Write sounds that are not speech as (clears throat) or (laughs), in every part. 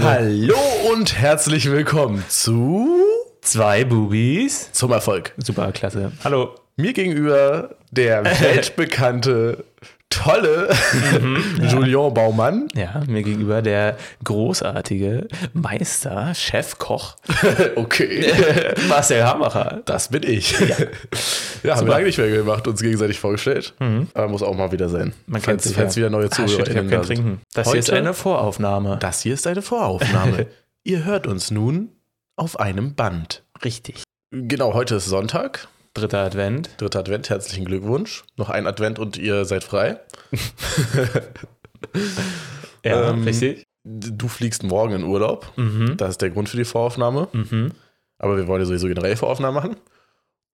Hallo und herzlich willkommen zu Zwei Bubis. Zum Erfolg. Super, klasse. Hallo. Mir gegenüber der (laughs) weltbekannte, tolle (laughs) Julien Baumann. Ja, mir gegenüber der großartige Meister, Chefkoch (laughs) Okay, (laughs) Marcel Hamacher. das bin ich. Ja, haben wir lange nicht mehr gemacht, uns gegenseitig vorgestellt. Aber muss auch mal wieder sein. Man kennt sich falls ja. wieder neue Ah, shit, ich Zuhörer hab kein Trinken. Das hier ist Heute- eine Voraufnahme. Das hier ist eine Voraufnahme. Ihr hört uns nun auf einem Band. Richtig. Genau, heute ist Sonntag, Dritter Advent. dritter Advent. Herzlichen Glückwunsch. Noch ein Advent und ihr seid frei. (laughs) Ja, Ähm, richtig. Du fliegst morgen in Urlaub. Mhm. Das ist der Grund für die Voraufnahme. Mhm. Aber wir wollen ja sowieso generell Voraufnahmen machen.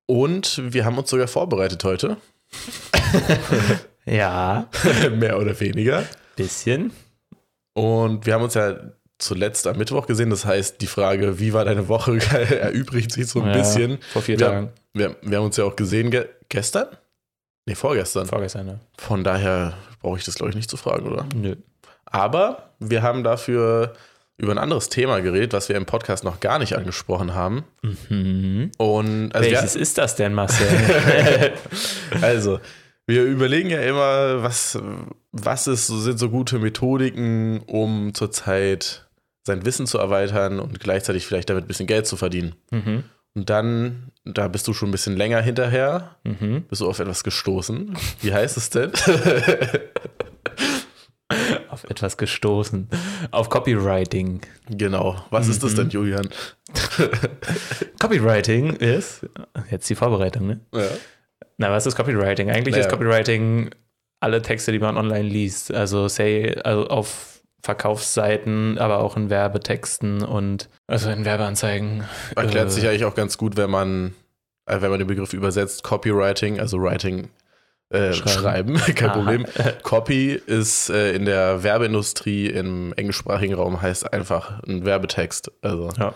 Und wir haben uns sogar vorbereitet heute. (laughs) Ja, (laughs) Mehr oder weniger. bisschen. Und wir haben uns ja zuletzt am Mittwoch gesehen. Das heißt, die Frage, wie war deine Woche, (laughs) erübrigt sich so ein Ja, bisschen. Vor vier Wir, Tagen. wir, wir haben uns ja auch gesehen ge gestern? Nee, vorgestern. Vorgestern, ne? Von daher brauche ich das, glaube ich, nicht zu fragen, oder? Nö. Aber wir haben dafür über ein anderes Thema geredet, was wir im Podcast noch gar nicht angesprochen haben. Mhm. Und also wir, Welches ist das denn, Marcel? (laughs) Also, wir überlegen ja immer, was, was ist, sind so gute Methodiken, um zurzeit sein Wissen zu erweitern und gleichzeitig vielleicht damit ein bisschen Geld zu verdienen. mhm. Und dann, da bist du schon ein bisschen länger hinterher, Mhm. bist du auf etwas gestoßen. Wie heißt es denn? (laughs) Auf etwas gestoßen. Auf Copywriting. genau. Was ist das denn, Julian? (laughs) Copywriting ist, jetzt die Vorbereitung, ne? Ja. Na, was ist Copywriting? Eigentlich Naja. ist Copywriting alle Texte, die man online liest. Also, say, also auf Verkaufsseiten, aber auch in Werbetexten und also in Werbeanzeigen. Erklärt Äh, sich eigentlich auch ganz gut, wenn man, äh, wenn man den Begriff übersetzt, Copywriting, also Writing, äh, schreiben. Schreiben. (laughs) kein Aha. Problem. Copy ist äh, in der Werbeindustrie im englischsprachigen Raum heißt einfach ein Werbetext. Also Ja.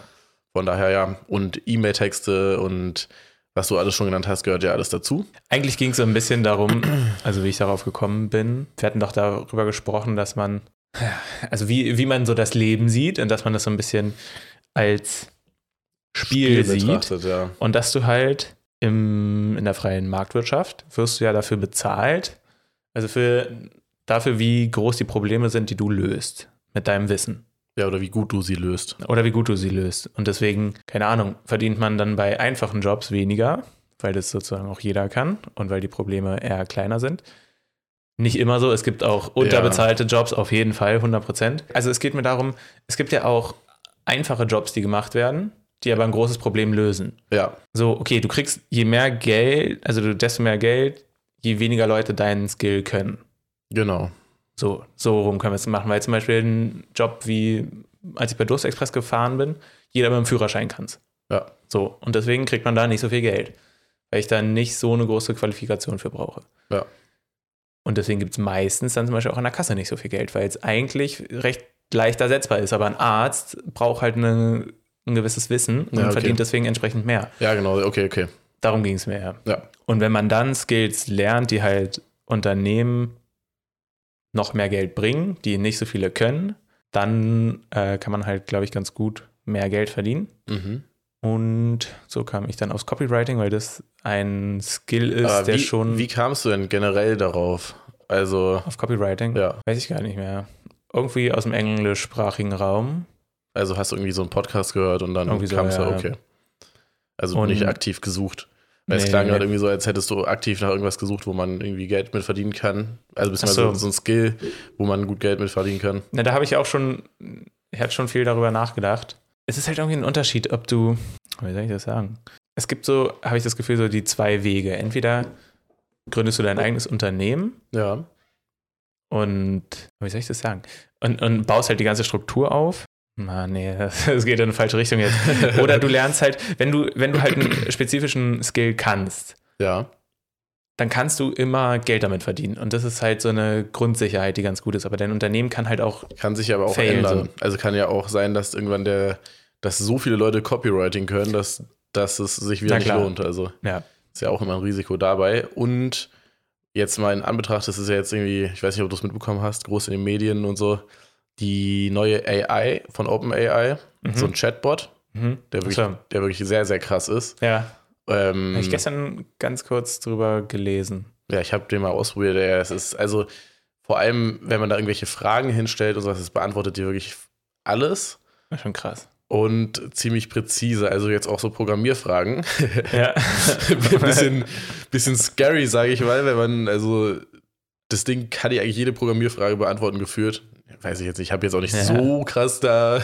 von daher ja. Und E-Mail-Texte und was du alles schon genannt hast, gehört ja alles dazu. Eigentlich ging es so ein bisschen darum, (clears throat) also wie ich darauf gekommen bin. Wir hatten doch darüber gesprochen, dass man, also wie, wie man so das Leben sieht und dass man das so ein bisschen als Spiel, sieht. betrachtet, ja. Und dass du halt im, in der freien Marktwirtschaft wirst du ja dafür bezahlt, also für, dafür, wie groß die Probleme sind, die du löst mit deinem Wissen. Ja, oder wie gut du sie löst. Oder wie gut du sie löst. Und deswegen, keine Ahnung, verdient man dann bei einfachen Jobs weniger, weil das sozusagen auch jeder kann und weil die Probleme eher kleiner sind. Nicht immer so, es gibt auch unterbezahlte Jobs, auf jeden Fall, 100 Prozent. Also es geht mir darum, es gibt ja auch einfache Jobs, die gemacht werden, die aber ein großes Problem lösen. Ja, So, okay, du kriegst je mehr Geld, also du, desto mehr Geld, je weniger Leute deinen Skill können. genau. So, so rum können wir es machen, weil zum Beispiel ein Job wie, als ich bei Durstexpress gefahren bin, jeder mit dem Führerschein kann es. Ja, So, und deswegen kriegt man da nicht so viel Geld, weil ich da nicht so eine große Qualifikation für brauche. ja. Und deswegen gibt es meistens dann zum Beispiel auch an der Kasse nicht so viel Geld, weil es eigentlich recht leicht ersetzbar ist. Aber ein Arzt braucht halt eine, ein gewisses Wissen und Ja, okay. verdient deswegen entsprechend mehr. Ja, genau. Okay, okay. Darum ging es mir ja. Ja. Und wenn man dann Skills lernt, die halt Unternehmen noch mehr Geld bringen, die nicht so viele können, dann äh, kann man halt, glaube ich, ganz gut mehr Geld verdienen. Mhm. Und so kam ich dann aufs Copywriting, weil das ein Skill ist, Aber der wie, schon wie kamst du denn generell darauf? Also, auf Copywriting, ja. weiß ich gar nicht mehr. Irgendwie aus dem englischsprachigen Raum. Also hast du irgendwie so einen Podcast gehört und dann Irgendwie so, kamst du, ja. okay. Also Und- nicht aktiv gesucht. Weil es Nee, klang nee, gerade irgendwie so, als hättest du aktiv nach irgendwas gesucht, wo man irgendwie Geld mit verdienen kann. Also beziehungsweise so. so ein Skill, wo man gut Geld mit verdienen kann. Na, da habe ich auch schon, ich hatte schon viel darüber nachgedacht. Es ist halt irgendwie ein Unterschied, ob du, wie soll ich das sagen? Es gibt so, habe ich das Gefühl, so die zwei Wege. Entweder gründest du dein eigenes Unternehmen Ja. und, wie soll ich das sagen? Und, und baust halt die ganze Struktur auf. Na, nee, das, (laughs) das geht in eine falsche Richtung jetzt. (laughs) Oder du lernst halt, wenn du, wenn du halt einen (clears throat) spezifischen Skill kannst, Ja. dann kannst du immer Geld damit verdienen. Und das ist halt so eine Grundsicherheit, die ganz gut ist. Aber dein Unternehmen kann halt auch Kann sich aber auch Fail, ändern. Also kann ja auch sein, dass irgendwann der, dass so viele Leute Copywriting können, dass, dass es sich wieder Na nicht klar. lohnt. Also Ja. ist ja auch immer ein Risiko dabei. Und jetzt mal in Anbetracht, das ist ja jetzt irgendwie, ich weiß nicht, ob du es mitbekommen hast, groß in den Medien und so, die neue AI von OpenAI, Mhm. so ein Chatbot, Mhm. der wirklich, So. der wirklich sehr, sehr krass ist. Ja, Ähm, habe ich gestern ganz kurz drüber gelesen. Ja, ich habe den mal ausprobiert. Ja, es ist also vor allem, wenn man da irgendwelche Fragen hinstellt und sowas, es beantwortet dir wirklich alles schon krass. Und ziemlich präzise. Also jetzt auch so Programmierfragen. (laughs) Ja. (laughs) Ein bisschen, bisschen scary, sage ich mal, wenn man, also das Ding kann ja eigentlich jede Programmierfrage beantworten geführt. Weiß ich jetzt nicht, ich habe jetzt auch nicht Ja. so krass da,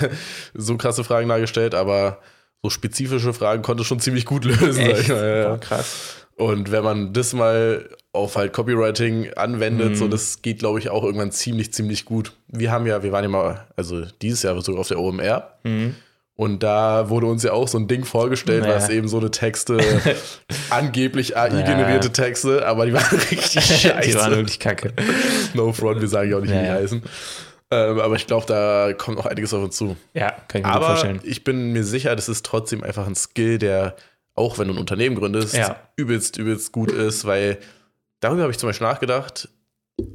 so krasse Fragen dargestellt, aber so spezifische Fragen konnte schon ziemlich gut lösen, sag ich Echt? mal. Ja. Boah, krass. Und wenn man das mal auf halt Copywriting anwendet, Mhm. so das geht, glaube ich, auch irgendwann ziemlich, ziemlich gut. Wir haben ja, wir waren ja mal, also dieses Jahr sogar auf der OMR Mhm. Und da wurde uns ja auch so ein Ding vorgestellt, Naja. was eben so eine Texte, (laughs) angeblich Naja. AI-generierte Texte, aber die waren (laughs) richtig scheiße. Die waren wirklich kacke. no front, wir sagen ja auch nicht, wie die Naja. heißen. Ähm, aber ich glaube, da kommt noch einiges auf uns zu. Ja, kann ich mir Aber vorstellen. ich bin mir sicher, das ist trotzdem einfach ein Skill, der, auch wenn du ein Unternehmen gründest, Ja. übelst, übelst gut ist, weil darüber habe ich zum Beispiel nachgedacht.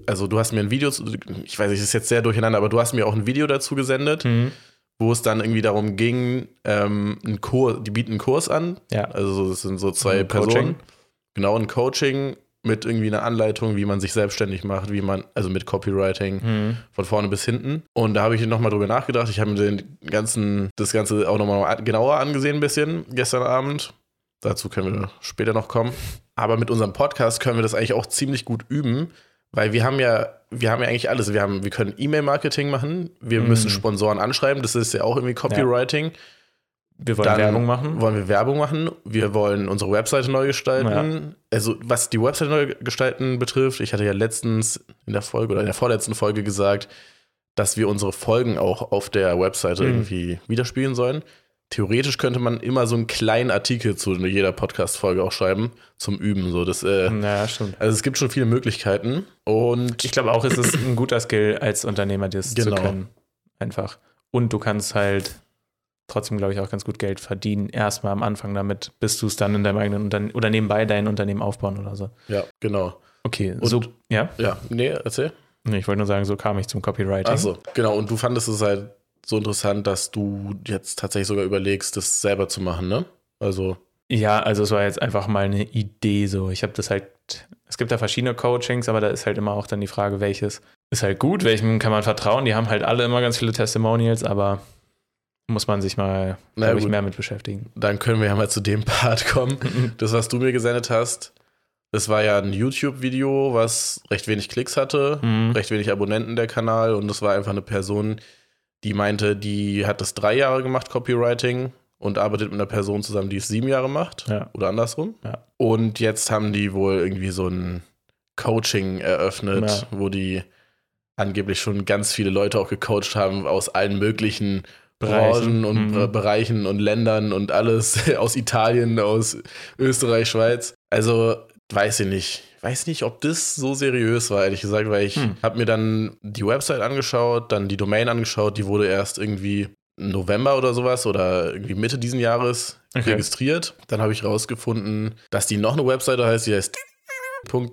Also, du hast mir ein Video, ich weiß nicht, das ist jetzt sehr durcheinander, aber du hast mir auch ein Video dazu gesendet, Mhm. Wo es dann irgendwie darum ging, ähm, ein Kurs, die bieten einen Kurs an. Ja. Also, es sind so zwei Personen. Coaching. Genau, ein Coaching mit irgendwie einer Anleitung, wie man sich selbstständig macht, wie man, also mit Copywriting Mhm. von vorne bis hinten. Und da habe ich nochmal drüber nachgedacht. Ich habe mir den ganzen, das Ganze auch nochmal genauer angesehen, ein bisschen gestern Abend. Dazu können wir später noch kommen. Aber mit unserem Podcast können wir das eigentlich auch ziemlich gut üben, weil wir haben ja, wir haben ja eigentlich alles. Wir haben, wir können E-Mail-Marketing machen, wir Mhm. müssen Sponsoren anschreiben, das ist ja auch irgendwie Copywriting. Wir wollen Dann Werbung machen. Wollen wir Werbung machen? Wir wollen unsere Webseite neu gestalten. Also, was die Webseite neu gestalten betrifft, ich hatte ja letztens in der Folge oder in der vorletzten Folge gesagt, dass wir unsere Folgen auch auf der Webseite Mhm. irgendwie widerspielen sollen. Theoretisch könnte man immer so einen kleinen Artikel zu jeder Podcast-Folge auch schreiben, zum Üben. So, das, äh, Ja, stimmt. also es gibt schon viele Möglichkeiten. Und Ich glaube auch, es ist ein guter Skill als Unternehmer, das Genau. zu können. Einfach. Und du kannst halt trotzdem, glaube ich, auch ganz gut Geld verdienen. Erstmal am Anfang damit, bis du es dann in deinem eigenen Unternehmen oder nebenbei dein Unternehmen aufbauen oder so. ja, genau. Okay, Und- so, ja. Ja, nee, erzähl. Nee, Ich wollte nur sagen, so kam ich zum Copywriting. Achso, genau. Und du fandest es halt so interessant, dass du jetzt tatsächlich sogar überlegst, das selber zu machen, ne? Also, Ja, also es war jetzt einfach mal eine Idee so. Ich habe das halt, es gibt da verschiedene Coachings, aber da ist halt immer auch dann die Frage, welches ist halt gut, welchem kann man vertrauen. Die haben halt alle immer ganz viele Testimonials, aber muss man sich mal, glaube ich, mehr mit beschäftigen. dann können wir ja mal zu dem (laughs) Part kommen. (laughs) Das, was du mir gesendet hast, das war ja ein YouTube-Video, was recht wenig Klicks hatte, Mhm. recht wenig Abonnenten der Kanal und das war einfach eine Person, die meinte, die hat das drei Jahre gemacht, Copywriting, und arbeitet mit einer Person zusammen, die es sieben Jahre macht. Ja. Oder andersrum. Ja. Und jetzt haben die wohl irgendwie so ein Coaching eröffnet, wo die angeblich schon ganz viele Leute auch gecoacht haben aus allen möglichen Bereichen. Branchen und Mhm. Be- Bereichen und Ländern und alles (laughs) aus Italien, aus Österreich, Schweiz. Also weiß ich nicht. Weiß nicht, ob das so seriös war, ehrlich gesagt, weil ich Hm. habe mir dann die Website angeschaut, dann die Domain angeschaut, die wurde erst irgendwie November oder sowas oder irgendwie Mitte diesen Jahres Okay. registriert. Dann habe ich rausgefunden, dass die noch eine Webseite heißt, die heißt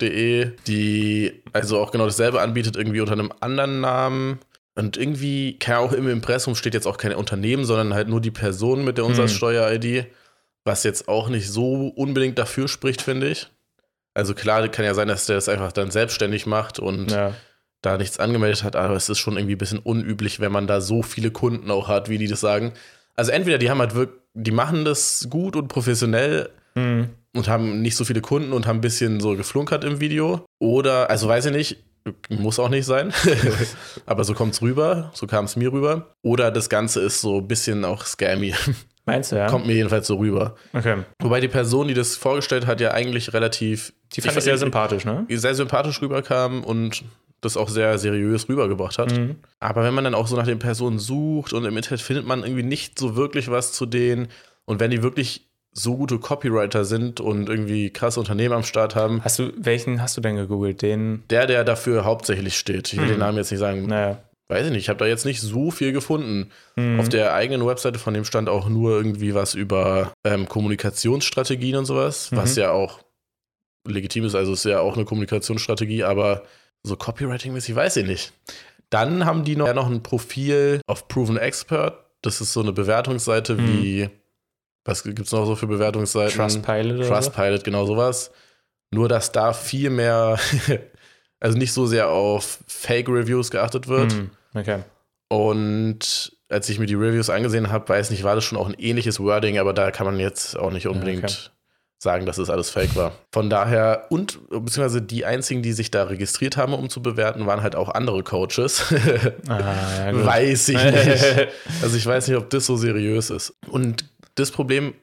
.de, die also auch genau dasselbe anbietet, irgendwie unter einem anderen Namen. Und irgendwie, kann auch im Impressum steht jetzt auch kein Unternehmen, sondern halt nur die Person mit der Hm. Umsatzsteuer-ID, was jetzt auch nicht so unbedingt dafür spricht, finde ich. Also klar, kann ja sein, dass der das einfach dann selbstständig macht und Ja. da nichts angemeldet hat, aber es ist schon irgendwie ein bisschen unüblich, wenn man da so viele Kunden auch hat, wie die das sagen. Also entweder die haben halt wirklich, die machen das gut und professionell Mhm. und haben nicht so viele Kunden und haben ein bisschen so geflunkert im Video. Oder, also weiß ich nicht, muss auch nicht sein. (laughs) Aber so kommt es rüber, so kam es mir rüber. Oder das Ganze ist so ein bisschen auch scammy. Meinst du, ja? Kommt mir jedenfalls so rüber. Okay. Wobei die Person, die das vorgestellt hat, ja eigentlich relativ Die fand ich sehr sympathisch, ne? sehr sympathisch rüberkam und das auch sehr seriös rübergebracht hat. Mhm. Aber wenn man dann auch so nach den Personen sucht und im Internet findet man irgendwie nicht so wirklich was zu denen. Und wenn die wirklich so gute Copywriter sind und irgendwie krasse Unternehmen am Start haben, Hast du, welchen hast du denn gegoogelt? Den, der, der dafür hauptsächlich steht, ich will Hm. den Namen jetzt nicht sagen, naja. Weiß ich nicht, ich habe da jetzt nicht so viel gefunden. Mhm. Auf der eigenen Webseite von dem stand auch nur irgendwie was über ähm, Kommunikationsstrategien und sowas, was Mhm. ja auch legitim ist, also ist ja auch eine Kommunikationsstrategie, aber so Copywriting-mäßig weiß ich nicht. Dann haben die noch, ja, noch ein Profil auf Proven Expert. Das ist so eine Bewertungsseite Mhm. wie, was gibt es noch so für Bewertungsseiten? Trustpilot Trustpilot, genau sowas. Nur, dass da viel mehr, (laughs) also nicht so sehr auf Fake-Reviews geachtet wird. Hm, okay. Und als ich mir die Reviews angesehen habe, weiß nicht, war das schon auch ein ähnliches Wording, aber da kann man jetzt auch nicht unbedingt okay. sagen, dass es alles fake war. Von daher, und beziehungsweise die einzigen, die sich da registriert haben, um zu bewerten, waren halt auch andere Coaches. Ah, ja, (laughs) weiß ich nicht. (laughs) Also ich weiß nicht, ob das so seriös ist. Und das Problem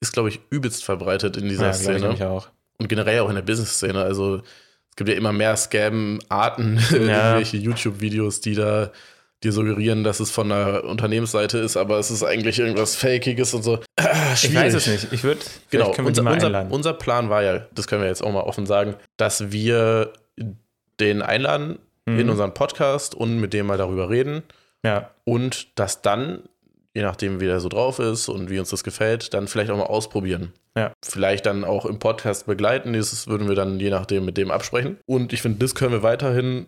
ist, glaube ich, übelst verbreitet in dieser ja, ich Szene. nämlich auch. Und generell auch in der Business-Szene. Also es gibt ja immer mehr Scam-Arten, (laughs) Ja. irgendwelche YouTube-Videos, die da dir suggerieren, dass es von einer Unternehmensseite ist, aber es ist eigentlich irgendwas Fakiges und so. (clears throat) Ah, Ich weiß es nicht. Ich würde, Genau, unser, unser, unser Plan war ja, das können wir jetzt auch mal offen sagen, dass wir den einladen Mhm. in unseren Podcast und mit dem mal darüber reden ja, und das dann, je nachdem wie der so drauf ist und wie uns das gefällt, dann vielleicht auch mal ausprobieren. Ja. Vielleicht dann auch im Podcast begleiten. Das würden wir dann je nachdem mit dem absprechen. Und ich finde, das können wir weiterhin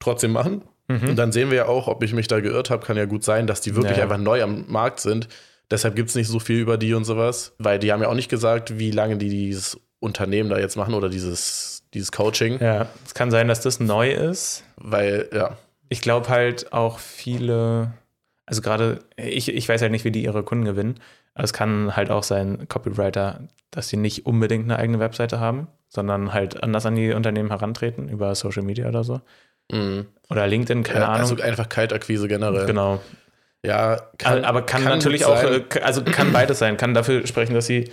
trotzdem machen. mhm. Und dann sehen wir ja auch, ob ich mich da geirrt habe. Kann ja gut sein, dass die wirklich Ja. einfach neu am Markt sind. Deshalb gibt es nicht so viel über die und sowas. Weil die haben ja auch nicht gesagt, wie lange die dieses Unternehmen da jetzt machen oder dieses, dieses Coaching. ja, es kann sein, dass das neu ist. Weil, ja, Ich glaube halt auch viele, also gerade, ich, ich weiß halt nicht, wie die ihre Kunden gewinnen, aber es kann halt auch sein, Copywriter, dass sie nicht unbedingt eine eigene Webseite haben, sondern halt anders an die Unternehmen herantreten, über Social Media oder so. mhm. Oder LinkedIn, keine ja, Ahnung. Also einfach Kaltakquise generell. genau. Ja, Kann, aber kann, kann natürlich auch, sein. äh, also kann beides sein, kann dafür sprechen, dass sie,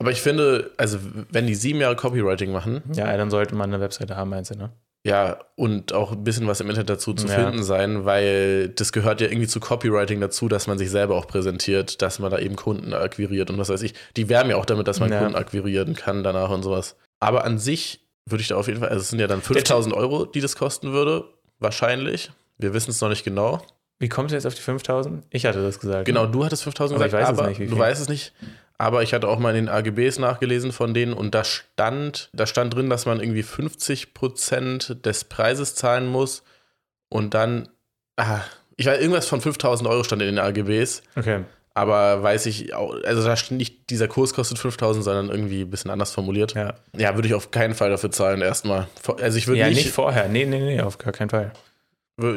Aber ich finde, also wenn die sieben Jahre Copywriting machen, ja, dann sollte man eine Webseite haben, meinst du, ne? Ja, und auch ein bisschen was im Internet dazu zu Ja. finden sein, weil das gehört ja irgendwie zu Copywriting dazu, dass man sich selber auch präsentiert, dass man da eben Kunden akquiriert und was weiß ich. Die werben ja auch damit, dass man Ja. Kunden akquirieren kann danach und sowas. Aber an sich würde ich da auf jeden Fall, also es sind ja dann 5000 Euro, die das kosten würde, wahrscheinlich. Wir wissen es noch nicht genau. Wie kommst du jetzt auf die 5000? Ich hatte das gesagt. Genau, ne? du hattest 5000 Aber ich gesagt, weiß es aber nicht, wie du weißt es nicht. Aber ich hatte auch mal in den AGBs nachgelesen von denen und da stand, da stand drin, dass man irgendwie 50% des Preises zahlen muss und dann, ah, ich weiß, irgendwas von 5000 Euro stand in den AGBs, Okay. aber weiß ich auch, also da stand nicht, dieser Kurs kostet 5000, sondern irgendwie ein bisschen anders formuliert. Ja. Ja, würde ich auf keinen Fall dafür zahlen, erstmal. Also ich würde Ja, nicht, nicht, vorher. Nee, nee, nee, auf gar keinen Fall.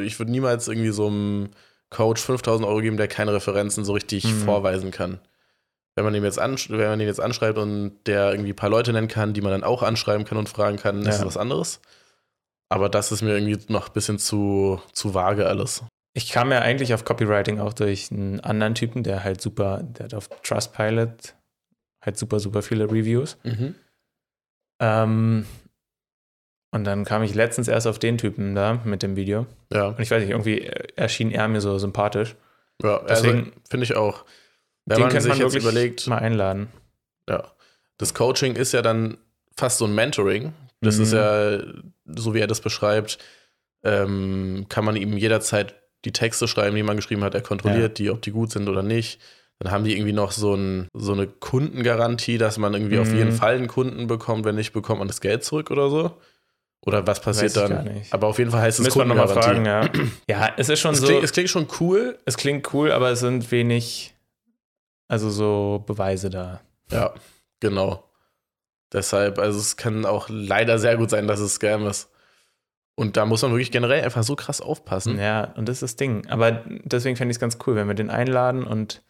ich würde niemals irgendwie so einem Coach 5000 Euro geben, der keine Referenzen so richtig Mhm. vorweisen kann. Wenn man, ihn jetzt ansch wenn man den jetzt anschreibt und der irgendwie ein paar Leute nennen kann, die man dann auch anschreiben kann und fragen kann, ist Ja. das was anderes. Aber das ist mir irgendwie noch ein bisschen zu, zu vage alles. Ich kam ja eigentlich auf Copywriting auch durch einen anderen Typen, der halt super, der hat auf Trustpilot halt super, super viele Reviews. Ähm, und dann kam ich letztens erst auf den Typen da mit dem Video. Ja, Und ich weiß nicht, irgendwie erschien er mir so sympathisch. ja also Deswegen- finde ich auch. Wenn den man sich man jetzt überlegt, mal einladen. ja, das Coaching ist ja dann fast so ein Mentoring. Das Mhm. ist ja, so wie er das beschreibt, ähm, kann man ihm jederzeit die Texte schreiben, die man geschrieben hat. Er kontrolliert die, ob die gut sind oder nicht. Dann haben die irgendwie noch so, ein, so eine Kundengarantie, dass man irgendwie auf Mhm. jeden Fall einen Kunden bekommt. Wenn nicht, bekommt man das Geld zurück oder so. Oder was passiert dann? gar nicht. Aber auf jeden Fall heißt es Müssen wir nochmal fragen, ja. (clears throat) Ja, es ist schon Es so, klingt, es klingt schon cool. es klingt cool, aber es sind wenig, also so Beweise da. Ja, genau. Deshalb, also es kann auch leider sehr gut sein, dass es Scam ist. Und da muss man wirklich generell einfach so krass aufpassen. Ja, und das ist das Ding. Aber deswegen fände ich es ganz cool, wenn wir den einladen und,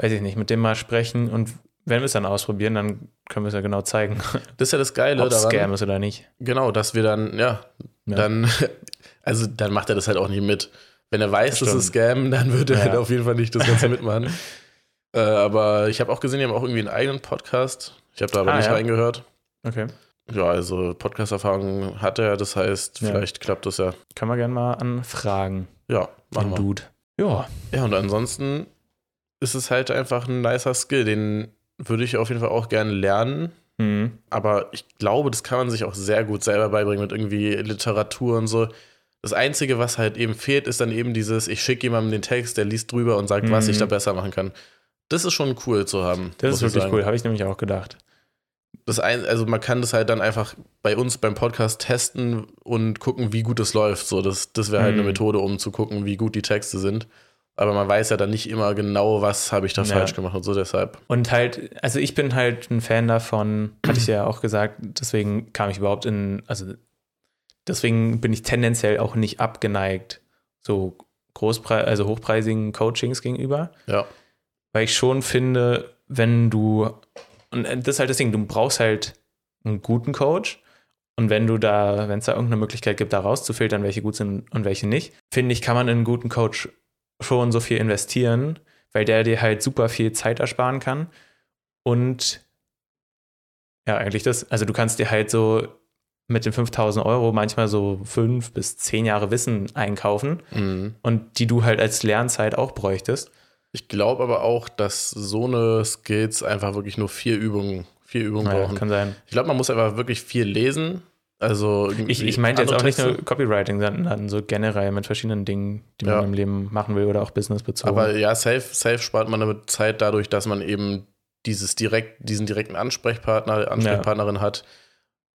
weiß ich nicht, mit dem mal sprechen und wenn wir es dann ausprobieren, dann können wir es ja genau zeigen, (laughs) Das ist ja das Geile ob es daran. Scam ist oder nicht. Genau, dass wir dann, ja, Ja. dann, (laughs) also dann macht er das halt auch nicht mit. Wenn er weiß, Das das ist Scam, dann wird er Ja. halt auf jeden Fall nicht das Ganze mitmachen. (laughs) äh, aber ich habe auch gesehen, die haben auch irgendwie einen eigenen Podcast. Ich habe da aber Ah, nicht ja. reingehört. Okay. Ja, also Podcast-Erfahrung hat er, das heißt, Ja. vielleicht klappt das ja. Können wir gerne mal anfragen. Ja, machen wir. Dude. Ja. Ja, und ansonsten ist es halt einfach ein nicer Skill, den würde ich auf jeden Fall auch gerne lernen. Mhm. Aber ich glaube, das kann man sich auch sehr gut selber beibringen mit irgendwie Literatur und so. Das Einzige, was halt eben fehlt, ist dann eben dieses, ich schicke jemandem den Text, der liest drüber und sagt, was Mhm. ich da besser machen kann. Das ist schon cool zu haben. Das ist ich wirklich cool, habe ich nämlich auch gedacht. das ein, also man kann das halt dann einfach bei uns beim Podcast testen und gucken, wie gut es läuft. So, das, das wäre halt Mhm. eine Methode, um zu gucken, wie gut die Texte sind. Aber man weiß ja dann nicht immer genau, was habe ich da Ja. falsch gemacht und so deshalb. Und halt, also ich bin halt ein Fan davon, hatte ich ja auch gesagt, deswegen kam ich überhaupt in, also deswegen bin ich tendenziell auch nicht abgeneigt, so Großpreis, also hochpreisigen Coachings gegenüber, Ja. Weil ich schon finde, wenn du, und das ist halt das Ding, du brauchst halt einen guten Coach. Und wenn du da, wenn es da irgendeine Möglichkeit gibt, da rauszufiltern, welche gut sind und welche nicht, finde ich, kann man in einen guten Coach schon so viel investieren, weil der dir halt super viel Zeit ersparen kann. Und ja, eigentlich das, also du kannst dir halt so mit den 5000 Euro manchmal so fünf bis zehn Jahre Wissen einkaufen Mhm. und die du halt als Lernzeit auch bräuchtest. Ich glaube aber auch, dass so eine Skills einfach wirklich nur vier Übungen, vier Übungen Naja, brauchen. kann sein. Ich glaube, man muss einfach wirklich viel lesen. Also Ich, ich meinte jetzt auch nicht Texte. nur Copywriting, sondern so generell mit verschiedenen Dingen, die Ja. man im Leben machen will oder auch businessbezogen. Aber ja, safe, safe spart man damit Zeit dadurch, dass man eben dieses direkt, diesen direkten Ansprechpartner, Ansprechpartnerin hat,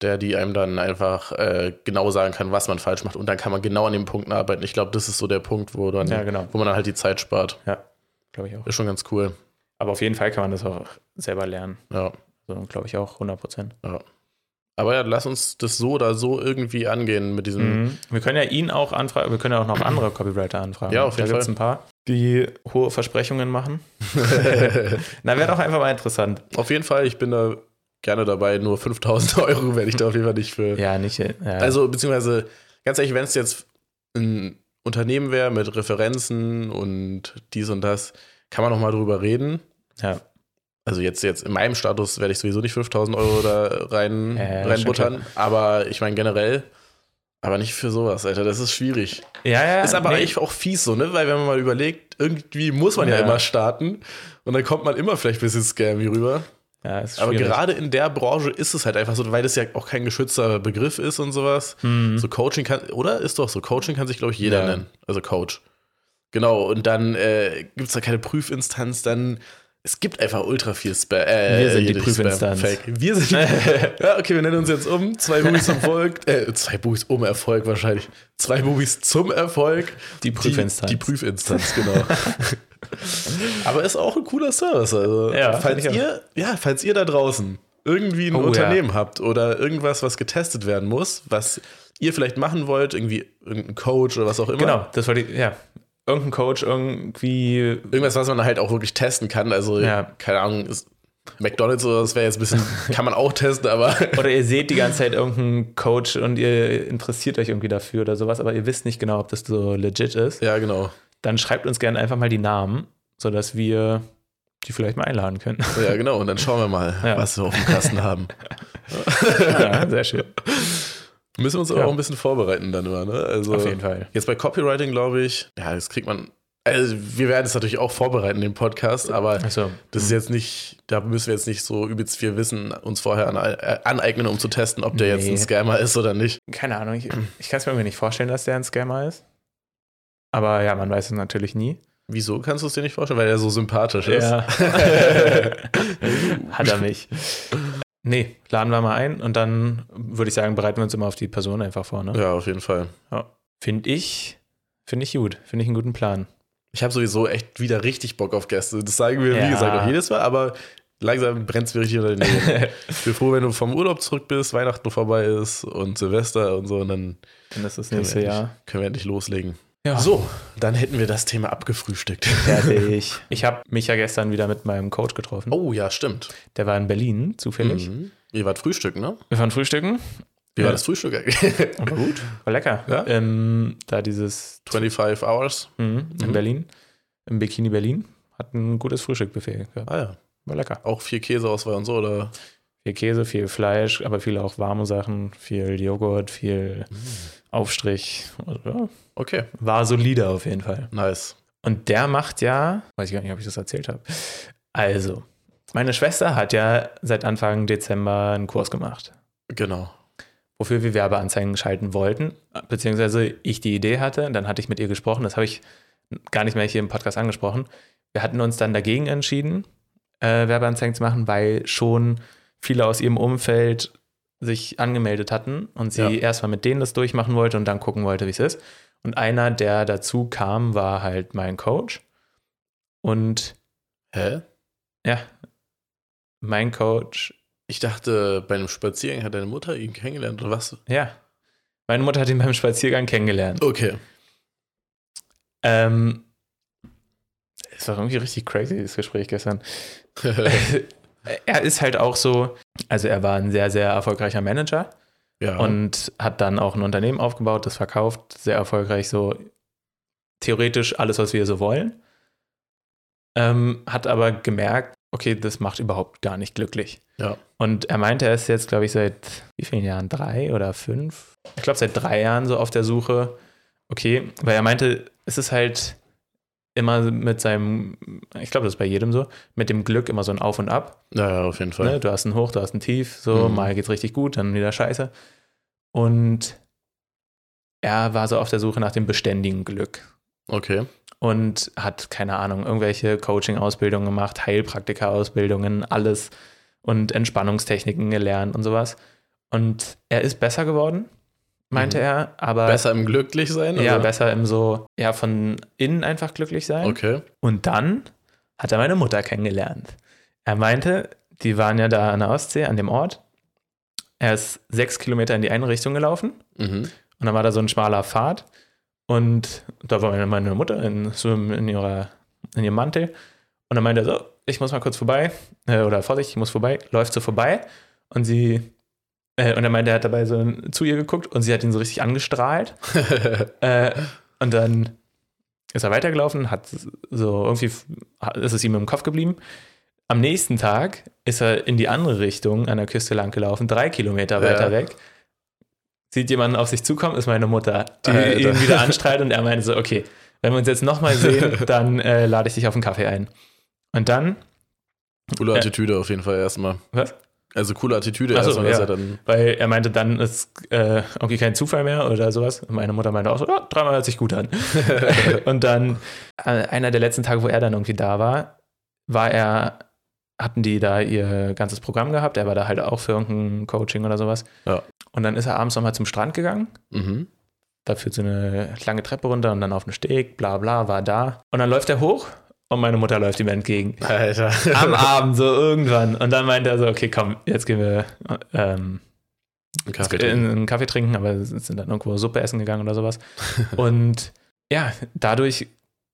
der die einem dann einfach äh, genau sagen kann, was man falsch macht. Und dann kann man genau an den Punkten arbeiten. Ich glaube, das ist so der Punkt, wo, dann, ja, genau. wo man dann halt die Zeit spart. Glaube ich auch. Ist schon ganz cool. Aber auf jeden Fall kann man das auch selber lernen. Ja. So, glaube ich auch 100 Prozent. Aber ja, lass uns das so oder so irgendwie angehen mit diesem. Mhm. Wir können ja ihn auch anfragen, wir können ja auch noch andere Copywriter anfragen. Ja, auf jeden da gibt's Fall. ein paar, die hohe Versprechungen machen. (laughs) Na, wäre doch einfach mal interessant. auf jeden Fall, ich bin da gerne dabei. Nur 5000 (laughs) Euro werde ich da auf jeden Fall nicht für. Ja, nicht. Ja. Also, beziehungsweise, ganz ehrlich, wenn es jetzt ein Unternehmen wäre mit Referenzen und dies und das, kann man noch mal drüber reden. ja. Also jetzt, jetzt in meinem Status werde ich sowieso nicht 5000 Euro da rein, ja, reinbuttern. Aber ich meine generell, aber nicht für sowas, Alter. Das ist schwierig. ja, ja. ist aber nee. eigentlich auch fies so, ne? Weil wenn man mal überlegt, irgendwie muss man ja, Ja. immer starten und dann kommt man immer vielleicht ein bisschen scammy rüber. Ja, Aber gerade in der Branche ist es halt einfach so, weil das ja auch kein geschützter Begriff ist und sowas. Mhm. So Coaching kann, oder? Ist doch so. Coaching kann sich, glaube ich, jeder Ja. nennen. Also Coach. Genau. Und dann äh, gibt es da keine Prüfinstanz, dann. Es gibt einfach ultra viel Spam. Äh, Wir sind die Prüfinstanz. Fake. Wir sind (laughs) ja, okay, wir nennen uns jetzt um. Zwei Bubis zum Erfolg. (laughs) Äh, zwei Bubis um Erfolg wahrscheinlich. Zwei Bubis zum Erfolg. Die Prüfinstanz. Die, die Prüfinstanz, genau. (laughs) Aber ist auch ein cooler Service. Also, Ja, falls ihr, ja, falls ihr da draußen irgendwie ein Oh, Unternehmen habt oder irgendwas, was getestet werden muss, was ihr vielleicht machen wollt, irgendwie irgendein Coach oder was auch immer. Genau, das wollte ich, ja. Irgendein Coach irgendwie. Irgendwas, was man halt auch wirklich testen kann. Also, Ja. keine Ahnung, ist McDonalds oder das wäre jetzt ein bisschen, (laughs) kann man auch testen, aber Oder ihr seht die ganze Zeit irgendeinen Coach und ihr interessiert euch irgendwie dafür oder sowas, aber ihr wisst nicht genau, ob das so legit ist. ja, genau. Dann schreibt uns gerne einfach mal die Namen, sodass wir die vielleicht mal einladen können. Ja, genau. Und dann schauen wir mal, Ja. was wir auf dem Kasten haben. (laughs) ja, sehr schön. Müssen wir uns aber Ja. auch ein bisschen vorbereiten dann immer, ne? Also, Auf jeden Fall. Jetzt bei Copywriting, glaube ich, ja, das kriegt man. Also, wir werden es natürlich auch vorbereiten, den Podcast, aber Achso. das ist jetzt nicht, da müssen wir jetzt nicht so übelst viel Wissen uns vorher äh, aneignen, um zu testen, ob der jetzt Nee. ein Scammer ist oder nicht. Keine Ahnung, ich, ich kann es mir irgendwie nicht vorstellen, dass der ein Scammer ist. Aber ja, man weiß es natürlich nie. Wieso kannst du es dir nicht vorstellen? Weil er so sympathisch ist. Ja. (laughs) Hat er mich. Nee, laden wir mal ein und dann würde ich sagen, bereiten wir uns immer auf die Person einfach vor. Ne? Ja, auf jeden Fall. Finde ich, finde ich gut. Finde ich einen guten Plan. Ich habe sowieso echt wieder richtig Bock auf Gäste. Das sagen wir, wie Ja. gesagt, auch jedes Mal, aber langsam brennt es mir richtig unter den Nägeln. (laughs) ich bin froh, wenn du vom Urlaub zurück bist, Weihnachten vorbei ist und Silvester und so, und dann Dann ist das nächste Jahr. können wir endlich loslegen. Ja. So, dann hätten wir das Thema abgefrühstückt. Fertig. (laughs) Ich habe mich ja gestern wieder mit meinem Coach getroffen. Oh ja, stimmt. Der war in Berlin, zufällig. Mhm. Ihr wart Frühstücken, ne? Wir waren frühstücken. Wie Ja. war das Frühstück eigentlich? Aber (laughs) gut. War lecker. Ja? Ähm, da dieses 25 Hours. mhm, in Mhm. Berlin, im Bikini Berlin, hat ein gutes Frühstückbuffet gehabt. Ah ja. War lecker. Auch viel Käseauswahl und so, oder? Viel Käse, viel Fleisch, aber viel auch warme Sachen, viel Joghurt, viel Aufstrich. Also, ja, Okay, war solide auf jeden Fall. nice. Und der macht ja, weiß ich gar nicht, ob ich das erzählt habe. Also, meine Schwester hat ja seit Anfang Dezember einen Kurs gemacht, Genau. wofür wir Werbeanzeigen schalten wollten, beziehungsweise ich die Idee hatte. Dann hatte ich mit ihr gesprochen, das habe ich gar nicht mehr hier im Podcast angesprochen. Wir hatten uns dann dagegen entschieden, äh, Werbeanzeigen zu machen, weil schon viele aus ihrem Umfeld sich angemeldet hatten und sie Ja. erstmal mit denen das durchmachen wollte und dann gucken wollte, wie es ist. Und einer, der dazu kam, war halt mein Coach. Und Hä? ja, mein Coach, Ich dachte, bei einem Spaziergang hat deine Mutter ihn kennengelernt oder was? ja, meine Mutter hat ihn beim Spaziergang kennengelernt. Okay. Ähm, es war irgendwie richtig crazy, das Gespräch gestern. (laughs) (laughs) er ist halt auch so, also er war ein sehr, sehr erfolgreicher Manager ja. und hat dann auch ein Unternehmen aufgebaut, das verkauft, sehr erfolgreich, so theoretisch alles, was wir so wollen. Ähm, hat aber gemerkt, okay, das macht überhaupt gar nicht glücklich. Ja. Und er meinte, er ist jetzt, glaube ich, seit wie vielen Jahren? Drei oder fünf? Ich glaube, seit drei Jahren so auf der Suche. Okay, weil er meinte, es ist halt immer mit seinem, ich glaube, das ist bei jedem so, mit dem Glück immer so ein Auf und Ab. ja, auf jeden Fall. Ne? Du hast ein Hoch, du hast ein Tief, so Mhm. mal geht's richtig gut, dann wieder scheiße. Und er war so auf der Suche nach dem beständigen Glück Okay. und hat, keine Ahnung, irgendwelche Coaching-Ausbildungen gemacht, Heilpraktika-Ausbildungen, alles und Entspannungstechniken gelernt und sowas. Und er ist besser geworden, meinte Mhm. er, aber Besser im Glücklichsein? ja, oder? besser im so, ja, von innen einfach glücklich sein. Okay. Und dann hat er meine Mutter kennengelernt. Er meinte, die waren ja da an der Ostsee, an dem Ort. Er ist sechs Kilometer in die eine Richtung gelaufen Mhm. und dann war da so ein schmaler Pfad und da war meine- meine Mutter in, so in, ihrer, in ihrem Mantel und dann meinte er so, ich muss mal kurz vorbei äh, oder Vorsicht, ich muss vorbei, läuft so vorbei und sie äh, und er meinte, er hat dabei so zu ihr geguckt und sie hat ihn so richtig angestrahlt (laughs) äh, und dann ist er weitergelaufen, hat so irgendwie ist es ihm im Kopf geblieben. Am nächsten Tag ist er in die andere Richtung an der Küste lang gelaufen, drei Kilometer Ja. weiter weg. Sieht jemanden auf sich zukommen, ist meine Mutter, die Alter. ihn wieder anstrahlt und er meinte so, okay, wenn wir uns jetzt nochmal sehen, (laughs) dann äh, lade ich dich auf einen Kaffee ein. Und dann, Coole Äh. Attitüde auf jeden Fall erstmal. was? Also coole Attitüde Ach so, erstmal, dass ja. er dann. Weil er meinte, dann ist äh, irgendwie kein Zufall mehr oder sowas. Und meine Mutter meinte auch so, ja, dreimal hört sich gut an. (laughs) und dann, äh, einer der letzten Tage, wo er dann irgendwie da war, war er, hatten die da ihr ganzes Programm gehabt. Er war da halt auch für irgendein Coaching oder sowas. Ja. Und dann ist er abends nochmal zum Strand gegangen. Mhm. Da führt so eine lange Treppe runter und dann auf einen Steg, bla bla, war da. Und dann läuft er hoch und meine Mutter läuft ihm entgegen. Alter. (laughs) Am Abend, so (laughs) irgendwann. Und dann meinte er so, okay, komm, jetzt gehen wir ähm, Einen Kaffee in, trinken. einen Kaffee trinken, aber sind dann irgendwo Suppe essen gegangen oder sowas. (laughs) Und ja, dadurch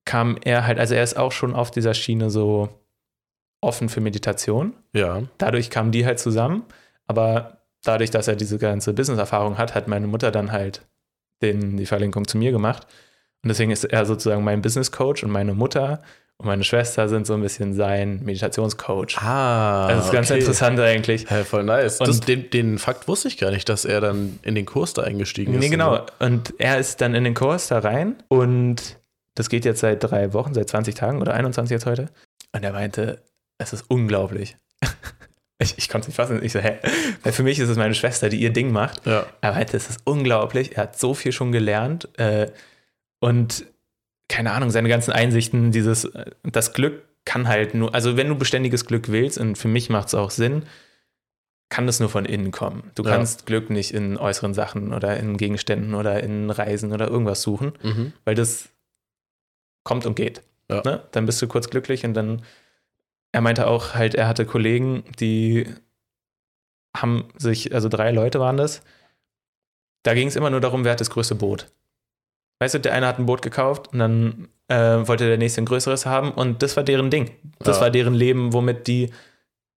kam er halt, also er ist auch schon auf dieser Schiene so offen für Meditation. Ja. Dadurch kamen die halt zusammen, aber dadurch, dass er diese ganze Business-Erfahrung hat, hat meine Mutter dann halt den, die Verlinkung zu mir gemacht. Und deswegen ist er sozusagen mein Business-Coach und meine Mutter und meine Schwester sind so ein bisschen sein Meditationscoach. Ah. Also das ist ganz okay. interessant eigentlich. Hä, voll nice. Und- das, den, den Fakt wusste ich gar nicht, dass er dann in den Kurs da eingestiegen ist. Nee, genau. und Und er ist dann in den Kurs da rein und das geht jetzt seit drei Wochen, seit 20 Tagen oder 21 jetzt heute. Und er meinte, es ist unglaublich. (laughs) Ich, ich konnte es nicht fassen. Ich so, hä? Weil für mich ist es meine Schwester, die ihr Ding macht. Ja. Er meinte, es ist unglaublich. Er hat so viel schon gelernt. Äh, und keine Ahnung, seine ganzen Einsichten, dieses, äh, das Glück kann halt nur, also wenn du beständiges Glück willst, und für mich macht es auch Sinn, kann das nur von innen kommen. Du Ja. kannst Glück nicht in äußeren Sachen oder in Gegenständen oder in Reisen oder irgendwas suchen, Mhm. weil das kommt und geht. Ja. Ne? Dann bist du kurz glücklich und dann, er meinte auch halt, er hatte Kollegen, die haben sich, also drei Leute waren das, da ging es immer nur darum, wer hat das größte Boot. Weißt du, der eine hat ein Boot gekauft und dann äh, wollte der nächste ein größeres haben und das war deren Ding. Das Ja. war deren Leben, womit die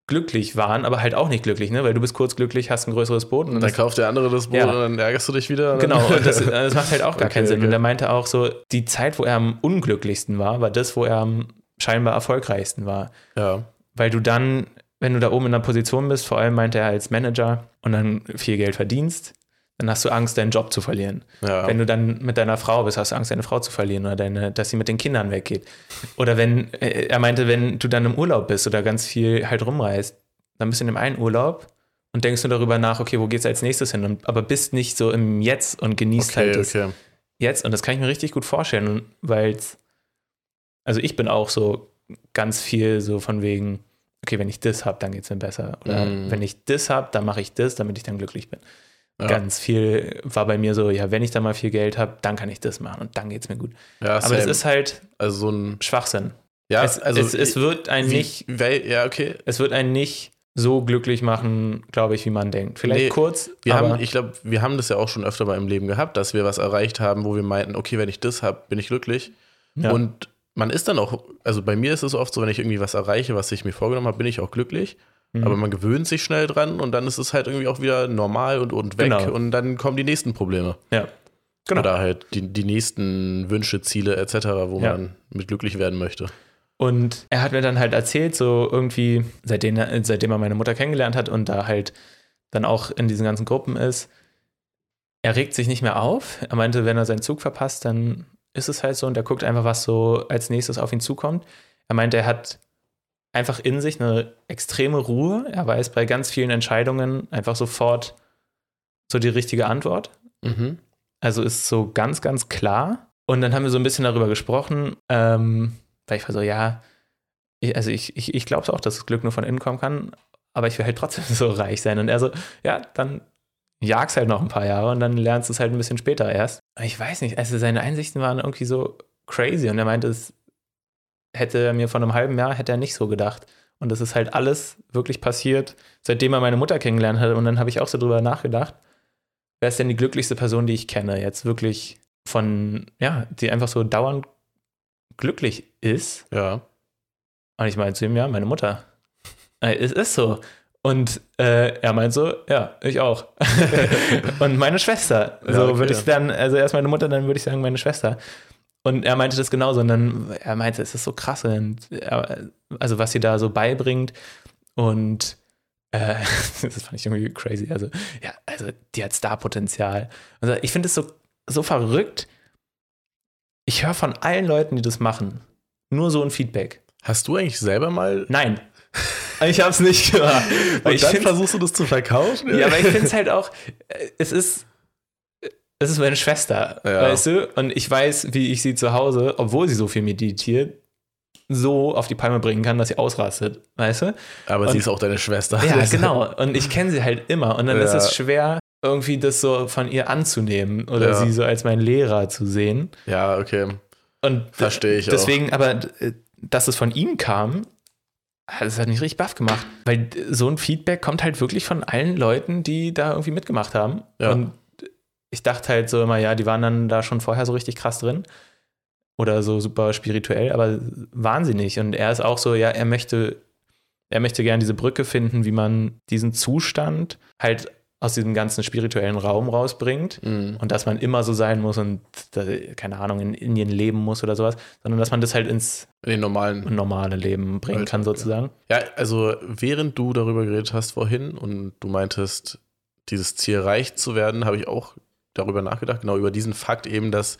glücklich waren, aber halt auch nicht glücklich, ne? Weil du bist kurz glücklich, hast ein größeres Boot und Und dann kauft der andere das Boot Ja. und dann ärgerst du dich wieder. Genau, und das, (laughs) das macht halt auch gar Okay, keinen Sinn. okay. Und er meinte auch so, die Zeit, wo er am unglücklichsten war, war das, wo er am scheinbar erfolgreichsten war. ja. Weil du dann, wenn du da oben in einer Position bist, vor allem meinte er als Manager und dann viel Geld verdienst, dann hast du Angst, deinen Job zu verlieren. Ja. Wenn du dann mit deiner Frau bist, hast du Angst, deine Frau zu verlieren oder deine, dass sie mit den Kindern weggeht. Oder wenn, äh, er meinte, wenn du dann im Urlaub bist oder ganz viel halt rumreist, dann bist du in dem einen Urlaub und denkst nur darüber nach, okay, wo geht's als nächstes hin? Und, aber bist nicht so im Jetzt und genießt okay, halt das okay. jetzt. Und das kann ich mir richtig gut vorstellen, weil also ich bin auch so ganz viel so von wegen, okay, wenn ich das habe, dann geht es mir besser. Oder Mhm. wenn ich das habe, dann mache ich das, damit ich dann glücklich bin. Ja. Ganz viel war bei mir so, ja, wenn ich dann mal viel Geld habe, dann kann ich das machen und dann geht es mir gut. Ja, Aber same. ist halt also so ein, Schwachsinn. ja, es, also es, es wird einen wie- nicht, weil, ja, okay. es wird einen nicht so glücklich machen, glaube ich, wie man denkt. Vielleicht Nee, kurz, Wir aber haben, ich glaube, wir haben das ja auch schon öfter mal im Leben gehabt, dass wir was erreicht haben, wo wir meinten, okay, wenn ich das habe, bin ich glücklich. ja, Und man ist dann auch, also bei mir ist es oft so, wenn ich irgendwie was erreiche, was ich mir vorgenommen habe, bin ich auch glücklich. Mhm. Aber man gewöhnt sich schnell dran und dann ist es halt irgendwie auch wieder normal und, und weg. Genau. Und dann kommen die nächsten Probleme. ja. Genau. Oder halt die, die nächsten Wünsche, Ziele etc., wo Ja. man mit glücklich werden möchte. Und er hat mir dann halt erzählt, so irgendwie, seitdem seitdem er meine Mutter kennengelernt hat und da halt dann auch in diesen ganzen Gruppen ist, er regt sich nicht mehr auf. Er meinte, wenn er seinen Zug verpasst, dann ist es halt so und er guckt einfach, was so als nächstes auf ihn zukommt. Er meinte, er hat einfach in sich eine extreme Ruhe. Er weiß bei ganz vielen Entscheidungen einfach sofort so die richtige Antwort. Mhm. Also ist so ganz, ganz klar. Und dann haben wir so ein bisschen darüber gesprochen, ähm, weil ich war so, ja, ich, also ich, ich, ich glaube auch, dass das Glück nur von innen kommen kann, aber ich will halt trotzdem (laughs) so reich sein. Und er so, ja, dann jagst halt noch ein paar Jahre und dann lernst du es halt ein bisschen später erst. Aber ich weiß nicht, also seine Einsichten waren irgendwie so crazy und er meinte, es hätte er mir vor einem halben Jahr, hätte er nicht so gedacht. Und das ist halt alles wirklich passiert, seitdem er meine Mutter kennengelernt hat. Und dann habe ich auch so drüber nachgedacht, wer ist denn die glücklichste Person, die ich kenne? Jetzt wirklich von, ja, die einfach so dauernd glücklich ist. Ja. Und ich meine zu ihm, ja, meine Mutter. Äh, Es ist so. Und äh, er meint so, ja, ich auch. (laughs) und meine Schwester. Ja, so okay. würde ich dann, also erst meine Mutter, dann würde ich sagen, meine Schwester. Und er meinte das genauso. Und dann, er meinte, es ist so krass. Und er, also, was sie da so beibringt. Und äh, (laughs) das fand ich irgendwie crazy. Also, ja, also, die hat Star-Potenzial. Also, ich finde es so, so verrückt. Ich höre von allen Leuten, die das machen, nur so ein Feedback. Hast du eigentlich selber mal. Nein. Ich habe es nicht gemacht. Weil Und ich dann versuchst du das zu verkaufen? ja, aber ich finde es halt auch, äh, es ist, es ist meine Schwester, Ja. weißt du? Und ich weiß, wie ich sie zu Hause, obwohl sie so viel meditiert, so auf die Palme bringen kann, dass sie ausrastet, weißt du? Aber sie Und- ist auch deine Schwester. Ja, (laughs) genau. Und ich kenne sie halt immer. Und dann ist Ja. es schwer, irgendwie das so von ihr anzunehmen oder Ja. sie so als meinen Lehrer zu sehen. Ja, okay. Und Verstehe ich deswegen, aber äh, dass es von ihm kam, das hat mich richtig baff gemacht. Weil so ein Feedback kommt halt wirklich von allen Leuten, die da irgendwie mitgemacht haben. Ja. Und ich dachte halt so immer, ja, die waren dann da schon vorher so richtig krass drin. Oder so super spirituell, aber waren sie nicht. Und er ist auch so, ja, er möchte, er möchte gerne diese Brücke finden, wie man diesen Zustand halt aus diesem ganzen spirituellen Raum rausbringt. Mhm. und dass man immer so sein muss und keine Ahnung in Indien leben muss oder sowas, sondern dass man das halt ins In den normalen. normale Leben bringen Alltag, kann ja. sozusagen. Ja, also während du darüber geredet hast vorhin und du meintest, dieses Ziel reich zu werden, habe ich auch darüber nachgedacht, genau über diesen Fakt eben, dass,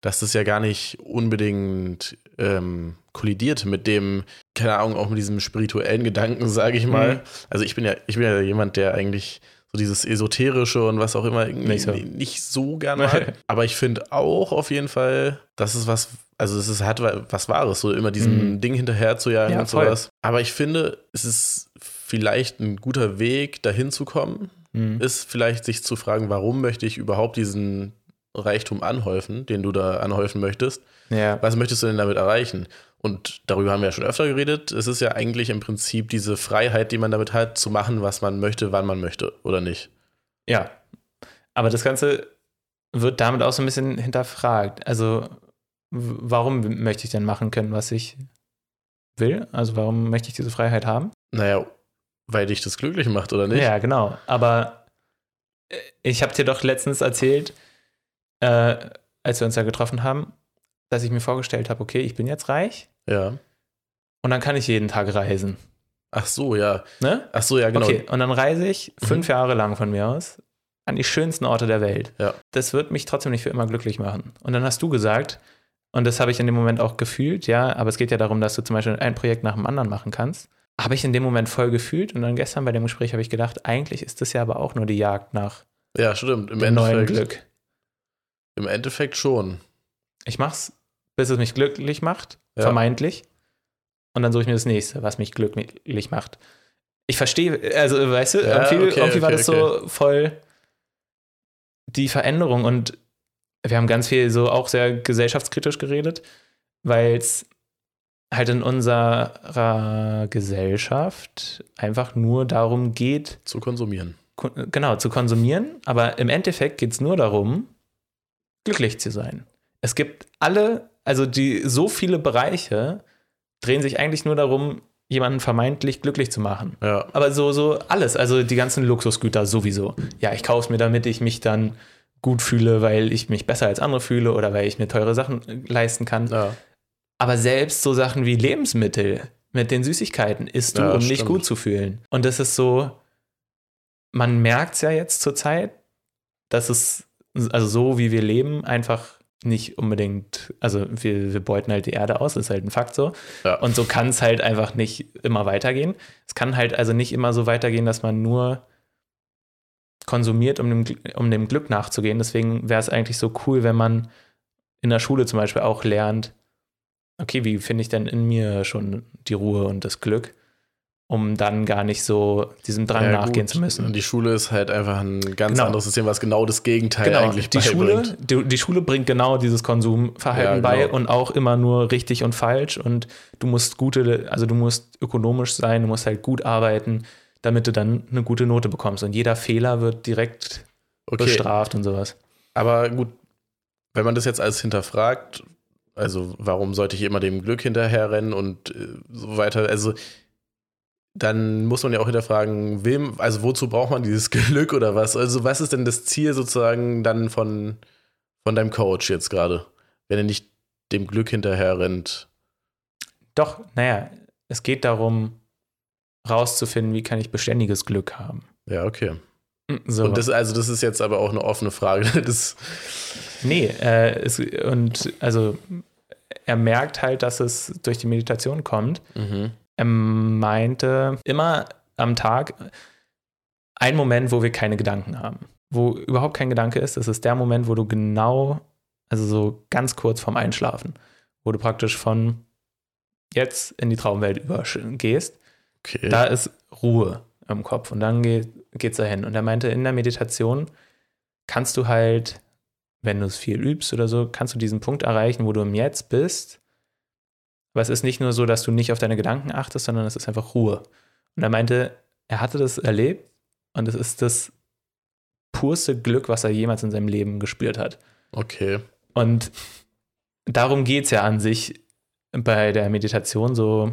dass das ja gar nicht unbedingt ähm, kollidiert mit dem, keine Ahnung, auch mit diesem spirituellen Gedanken, sage ich mal. Mhm. Also ich bin ja, ich bin ja jemand, der eigentlich so dieses Esoterische und was auch immer Nicht so. nicht so gerne mag. (laughs) Aber ich finde auch auf jeden Fall, dass es was, also es ist, hat was Wahres, so immer diesem Mhm. Ding hinterher zu jagen Ja, und voll. sowas. Aber ich finde, es ist vielleicht ein guter Weg, dahin zu kommen, Mhm. ist vielleicht sich zu fragen, warum möchte ich überhaupt diesen Reichtum anhäufen, den du da anhäufen möchtest. Ja. Was möchtest du denn damit erreichen? Und darüber haben wir ja schon öfter geredet. Es ist ja eigentlich im Prinzip diese Freiheit, die man damit hat, zu machen, was man möchte, wann man möchte, oder nicht? ja. Aber das Ganze wird damit auch so ein bisschen hinterfragt. Also, warum möchte ich denn machen können, was ich will? Also, warum möchte ich diese Freiheit haben? Naja, weil dich das glücklich macht, oder nicht? Ja, genau. Aber äh, ich habe dir doch letztens erzählt, äh, als wir uns da getroffen haben, dass ich mir vorgestellt habe, okay, ich bin jetzt reich Ja. und dann kann ich jeden Tag reisen. Ach so, ja. Ne? Ach so, ja, genau. Okay, und dann reise ich Mhm. fünf Jahre lang von mir aus an die schönsten Orte der Welt. Ja. Das wird mich trotzdem nicht für immer glücklich machen. Und dann hast du gesagt, und das habe ich in dem Moment auch gefühlt, ja, aber es geht ja darum, dass du zum Beispiel ein Projekt nach dem anderen machen kannst. Habe ich in dem Moment voll gefühlt und dann gestern bei dem Gespräch habe ich gedacht, eigentlich ist das ja aber auch nur die Jagd nach Ja, stimmt. Im dem neuen Glück. Im Endeffekt schon. Ich mach's, bis es mich glücklich macht, Ja. vermeintlich. und dann suche ich mir das nächste, was mich glücklich macht. Ich verstehe, also weißt du, Ja, irgendwie, okay, irgendwie war okay, das so voll die Veränderung und wir haben ganz viel so auch sehr gesellschaftskritisch geredet, weil es halt in unserer Gesellschaft einfach nur darum geht, Zu konsumieren. kon- genau, zu konsumieren, aber im Endeffekt geht es nur darum, glücklich zu sein. Es gibt alle, also die so viele Bereiche drehen sich eigentlich nur darum, jemanden vermeintlich glücklich zu machen. Ja. Aber so, so alles, also die ganzen Luxusgüter sowieso. Ja, ich kaufe es mir, damit ich mich dann gut fühle, weil ich mich besser als andere fühle oder weil ich mir teure Sachen leisten kann. ja. Aber selbst so Sachen wie Lebensmittel mit den Süßigkeiten isst du, Ja, um dich stimmt. gut zu fühlen. Und das ist so, man merkt es ja jetzt zur Zeit, dass es, also so wie wir leben, einfach nicht unbedingt, also wir, wir beuten halt die Erde aus, das ist halt ein Fakt so. Ja. Und so kann es halt einfach nicht immer weitergehen. Es kann halt also nicht immer so weitergehen, dass man nur konsumiert, um dem, um dem Glück nachzugehen. Deswegen wäre es eigentlich so cool, wenn man in der Schule zum Beispiel auch lernt, okay, wie finde ich denn in mir schon die Ruhe und das Glück, um dann gar nicht so diesem Drang Ja, nachgehen gut. zu müssen. Die Schule ist halt einfach ein ganz Genau. anderes System, was genau das Gegenteil Genau, eigentlich die Schule, beibringt. die, die Schule bringt genau dieses Konsumverhalten Ja, bei genau. und auch immer nur richtig und falsch und du musst gute, also du musst ökonomisch sein, du musst halt gut arbeiten, damit du dann eine gute Note bekommst und jeder Fehler wird direkt Okay, bestraft und sowas. aber gut, wenn man das jetzt alles hinterfragt, also warum sollte ich immer dem Glück hinterherrennen und äh, so weiter, also dann muss man ja auch hinterfragen, wem, also wozu braucht man dieses (laughs) Glück oder was? Also was ist denn das Ziel sozusagen dann von, von deinem Coach jetzt gerade, wenn er nicht dem Glück hinterherrennt? Doch, naja, es geht darum, rauszufinden, wie kann ich beständiges Glück haben. Ja, okay. So. Und das, also das ist jetzt aber auch eine offene Frage. (laughs) Das, Nee, äh, es, und also er merkt halt, dass es durch die Meditation kommt. mhm. Er meinte, immer am Tag ein Moment, wo wir keine Gedanken haben. Wo überhaupt kein Gedanke ist, das ist der Moment, wo du genau, also so ganz kurz vorm Einschlafen, wo du praktisch von jetzt in die Traumwelt übergehst. Okay. Da ist Ruhe im Kopf und dann geht es dahin. Und er meinte, in der Meditation kannst du halt, wenn du es viel übst oder so, kannst du diesen Punkt erreichen, wo du im Jetzt bist. Aber es ist nicht nur so, dass du nicht auf deine Gedanken achtest, sondern es ist einfach Ruhe. Und er meinte, er hatte das erlebt und es ist das purste Glück, was er jemals in seinem Leben gespürt hat. okay. Und darum geht es ja an sich bei der Meditation so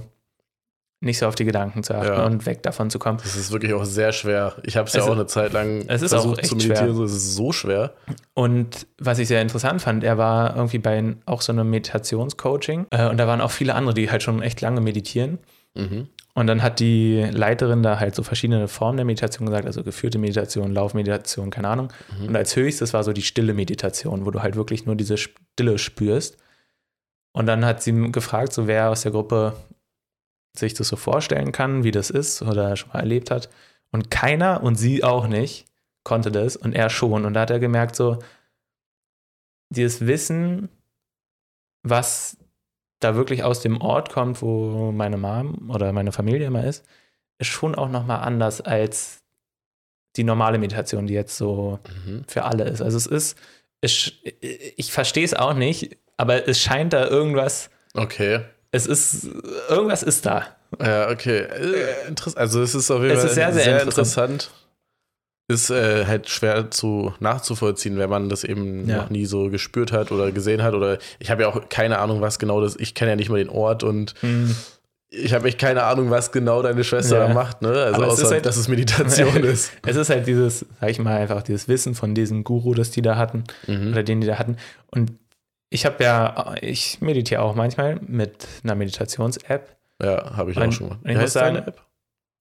nicht so auf die Gedanken zu achten Ja. und weg davon zu kommen. Das ist wirklich auch sehr schwer. Ich habe es ja Es auch eine Zeit lang es ist auch versucht zu meditieren. schwer. So, es ist so schwer. Und was ich sehr interessant fand, er war irgendwie bei auch so einem Meditationscoaching äh, und da waren auch viele andere, die halt schon echt lange meditieren. Mhm. Und dann hat die Leiterin da halt so verschiedene Formen der Meditation gesagt, also geführte Meditation, Laufmeditation, keine Ahnung. Mhm. Und als höchstes war so die stille Meditation, wo du halt wirklich nur diese Stille spürst. Und dann hat sie gefragt, so wer aus der Gruppe sich das so vorstellen kann, wie das ist oder schon mal erlebt hat. Und keiner und sie auch nicht konnte das und er schon. Und da hat er gemerkt, so dieses Wissen, was da wirklich aus dem Ort kommt, wo meine Mom oder meine Familie immer ist, ist schon auch nochmal anders als die normale Meditation, die jetzt so Mhm. für alle ist. Also es ist, es, ich verstehe es auch nicht, aber es scheint da irgendwas, Okay. Es ist, irgendwas ist da. Ja, okay. Äh, Also es ist auf jeden Es Fall ist sehr, sehr interessant. Ist äh, halt schwer zu nachzuvollziehen, wenn man das eben Ja. noch nie so gespürt hat oder gesehen hat. Oder ich habe ja auch keine Ahnung, was genau das. Ich kenne ja nicht mal den Ort und ich habe echt keine Ahnung, was genau deine Schwester Ja. da macht. Ne? Also Aber es außer, ist halt- dass es Meditation (laughs) ist. Es ist halt dieses, sag ich mal, einfach dieses Wissen von diesem Guru, das die da hatten Mhm. oder den die da hatten. Und ich habe ja, ich meditiere auch manchmal mit einer Meditations-App. Ja, habe ich auch Und- schon mal. Wie muss heißt deine sagen, App?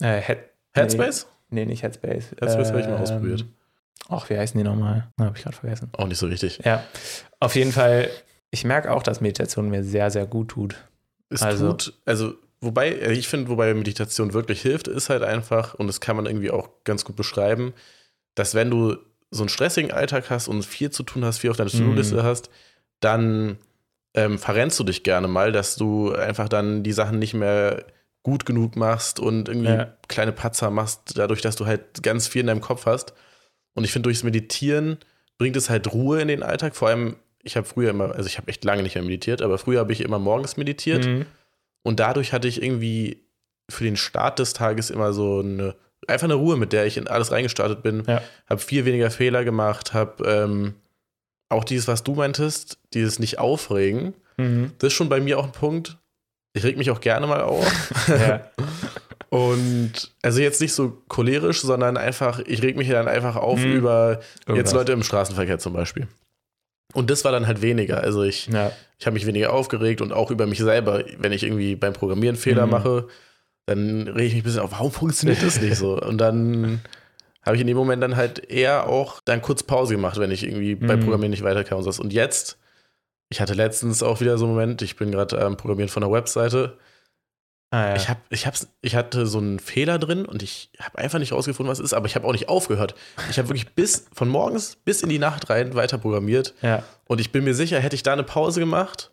Äh, Head, Headspace? Nee, nicht Headspace. Headspace habe ich mal ausprobiert. Ach, wie heißen die nochmal? Habe ich gerade vergessen. Auch nicht so wichtig. Ja, auf jeden Fall. Ich merke auch, dass Meditation mir sehr, sehr gut tut. Es Also- tut, also wobei, äh, ich finde, wobei Meditation wirklich hilft, ist halt einfach, und das kann man irgendwie auch ganz gut beschreiben, dass wenn du so einen stressigen Alltag hast und viel zu tun hast, viel auf deiner To-Do-Liste Mhm. hast, dann ähm, verrennst du dich gerne mal, dass du einfach dann die Sachen nicht mehr gut genug machst und irgendwie Ja. kleine Patzer machst, dadurch, dass du halt ganz viel in deinem Kopf hast. Und ich finde, durchs Meditieren bringt es halt Ruhe in den Alltag. Vor allem, ich habe früher immer, also ich habe echt lange nicht mehr meditiert, aber früher habe ich immer morgens meditiert. Mhm. Und dadurch hatte ich irgendwie für den Start des Tages immer so eine, einfach eine Ruhe, mit der ich in alles reingestartet bin. Ja. Habe viel weniger Fehler gemacht, habe ähm, auch dieses, was du meintest, dieses nicht aufregen. Mhm. Das ist schon bei mir auch ein Punkt. Ich reg mich auch gerne mal auf. (laughs) Ja. Und also jetzt nicht so cholerisch, sondern einfach, ich reg mich dann einfach auf Mhm. über jetzt Irgendwas. Leute im Straßenverkehr zum Beispiel. Und das war dann halt weniger. Also ich, Ja. ich habe mich weniger aufgeregt und auch über mich selber, wenn ich irgendwie beim Programmieren Fehler Mhm. mache, dann rege ich mich ein bisschen auf, warum funktioniert das nicht so? Und dann habe ich in dem Moment dann halt eher auch dann kurz Pause gemacht, wenn ich irgendwie beim Mhm. Programmieren nicht weiterkam und sowas. Und jetzt, ich hatte letztens auch wieder so einen Moment, ich bin gerade am Programmieren von einer Webseite. Ah, ja. Ich, hab, ich, hab's, ich hatte so einen Fehler drin und ich habe einfach nicht rausgefunden, was es ist, aber ich habe auch nicht aufgehört. Ich habe wirklich bis von morgens bis in die Nacht rein weiter programmiert. ja. Und ich bin mir sicher, hätte ich da eine Pause gemacht,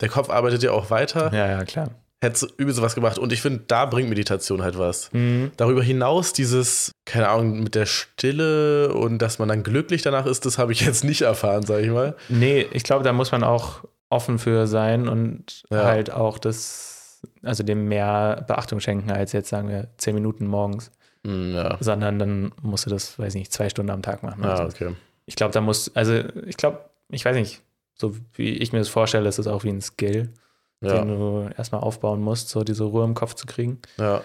der Kopf arbeitet ja auch weiter, ja, ja, klar. Hätte übel sowas gemacht. Und ich finde, da bringt Meditation halt was. Mhm. Darüber hinaus dieses, keine Ahnung, mit der Stille und dass man dann glücklich danach ist, das habe ich jetzt nicht erfahren, sag ich mal. Nee, ich glaube, da muss man auch offen für sein und Ja. halt auch das, also dem mehr Beachtung schenken als jetzt, sagen wir, zehn Minuten morgens, Hm, ja. sondern dann musst du das, weiß ich nicht, zwei Stunden am Tag machen. oder Ah, okay. Ich glaube, da muss, also ich glaube, ich weiß nicht, so wie ich mir das vorstelle, ist es auch wie ein Skill, Ja. den du erstmal aufbauen musst, so diese Ruhe im Kopf zu kriegen. ja.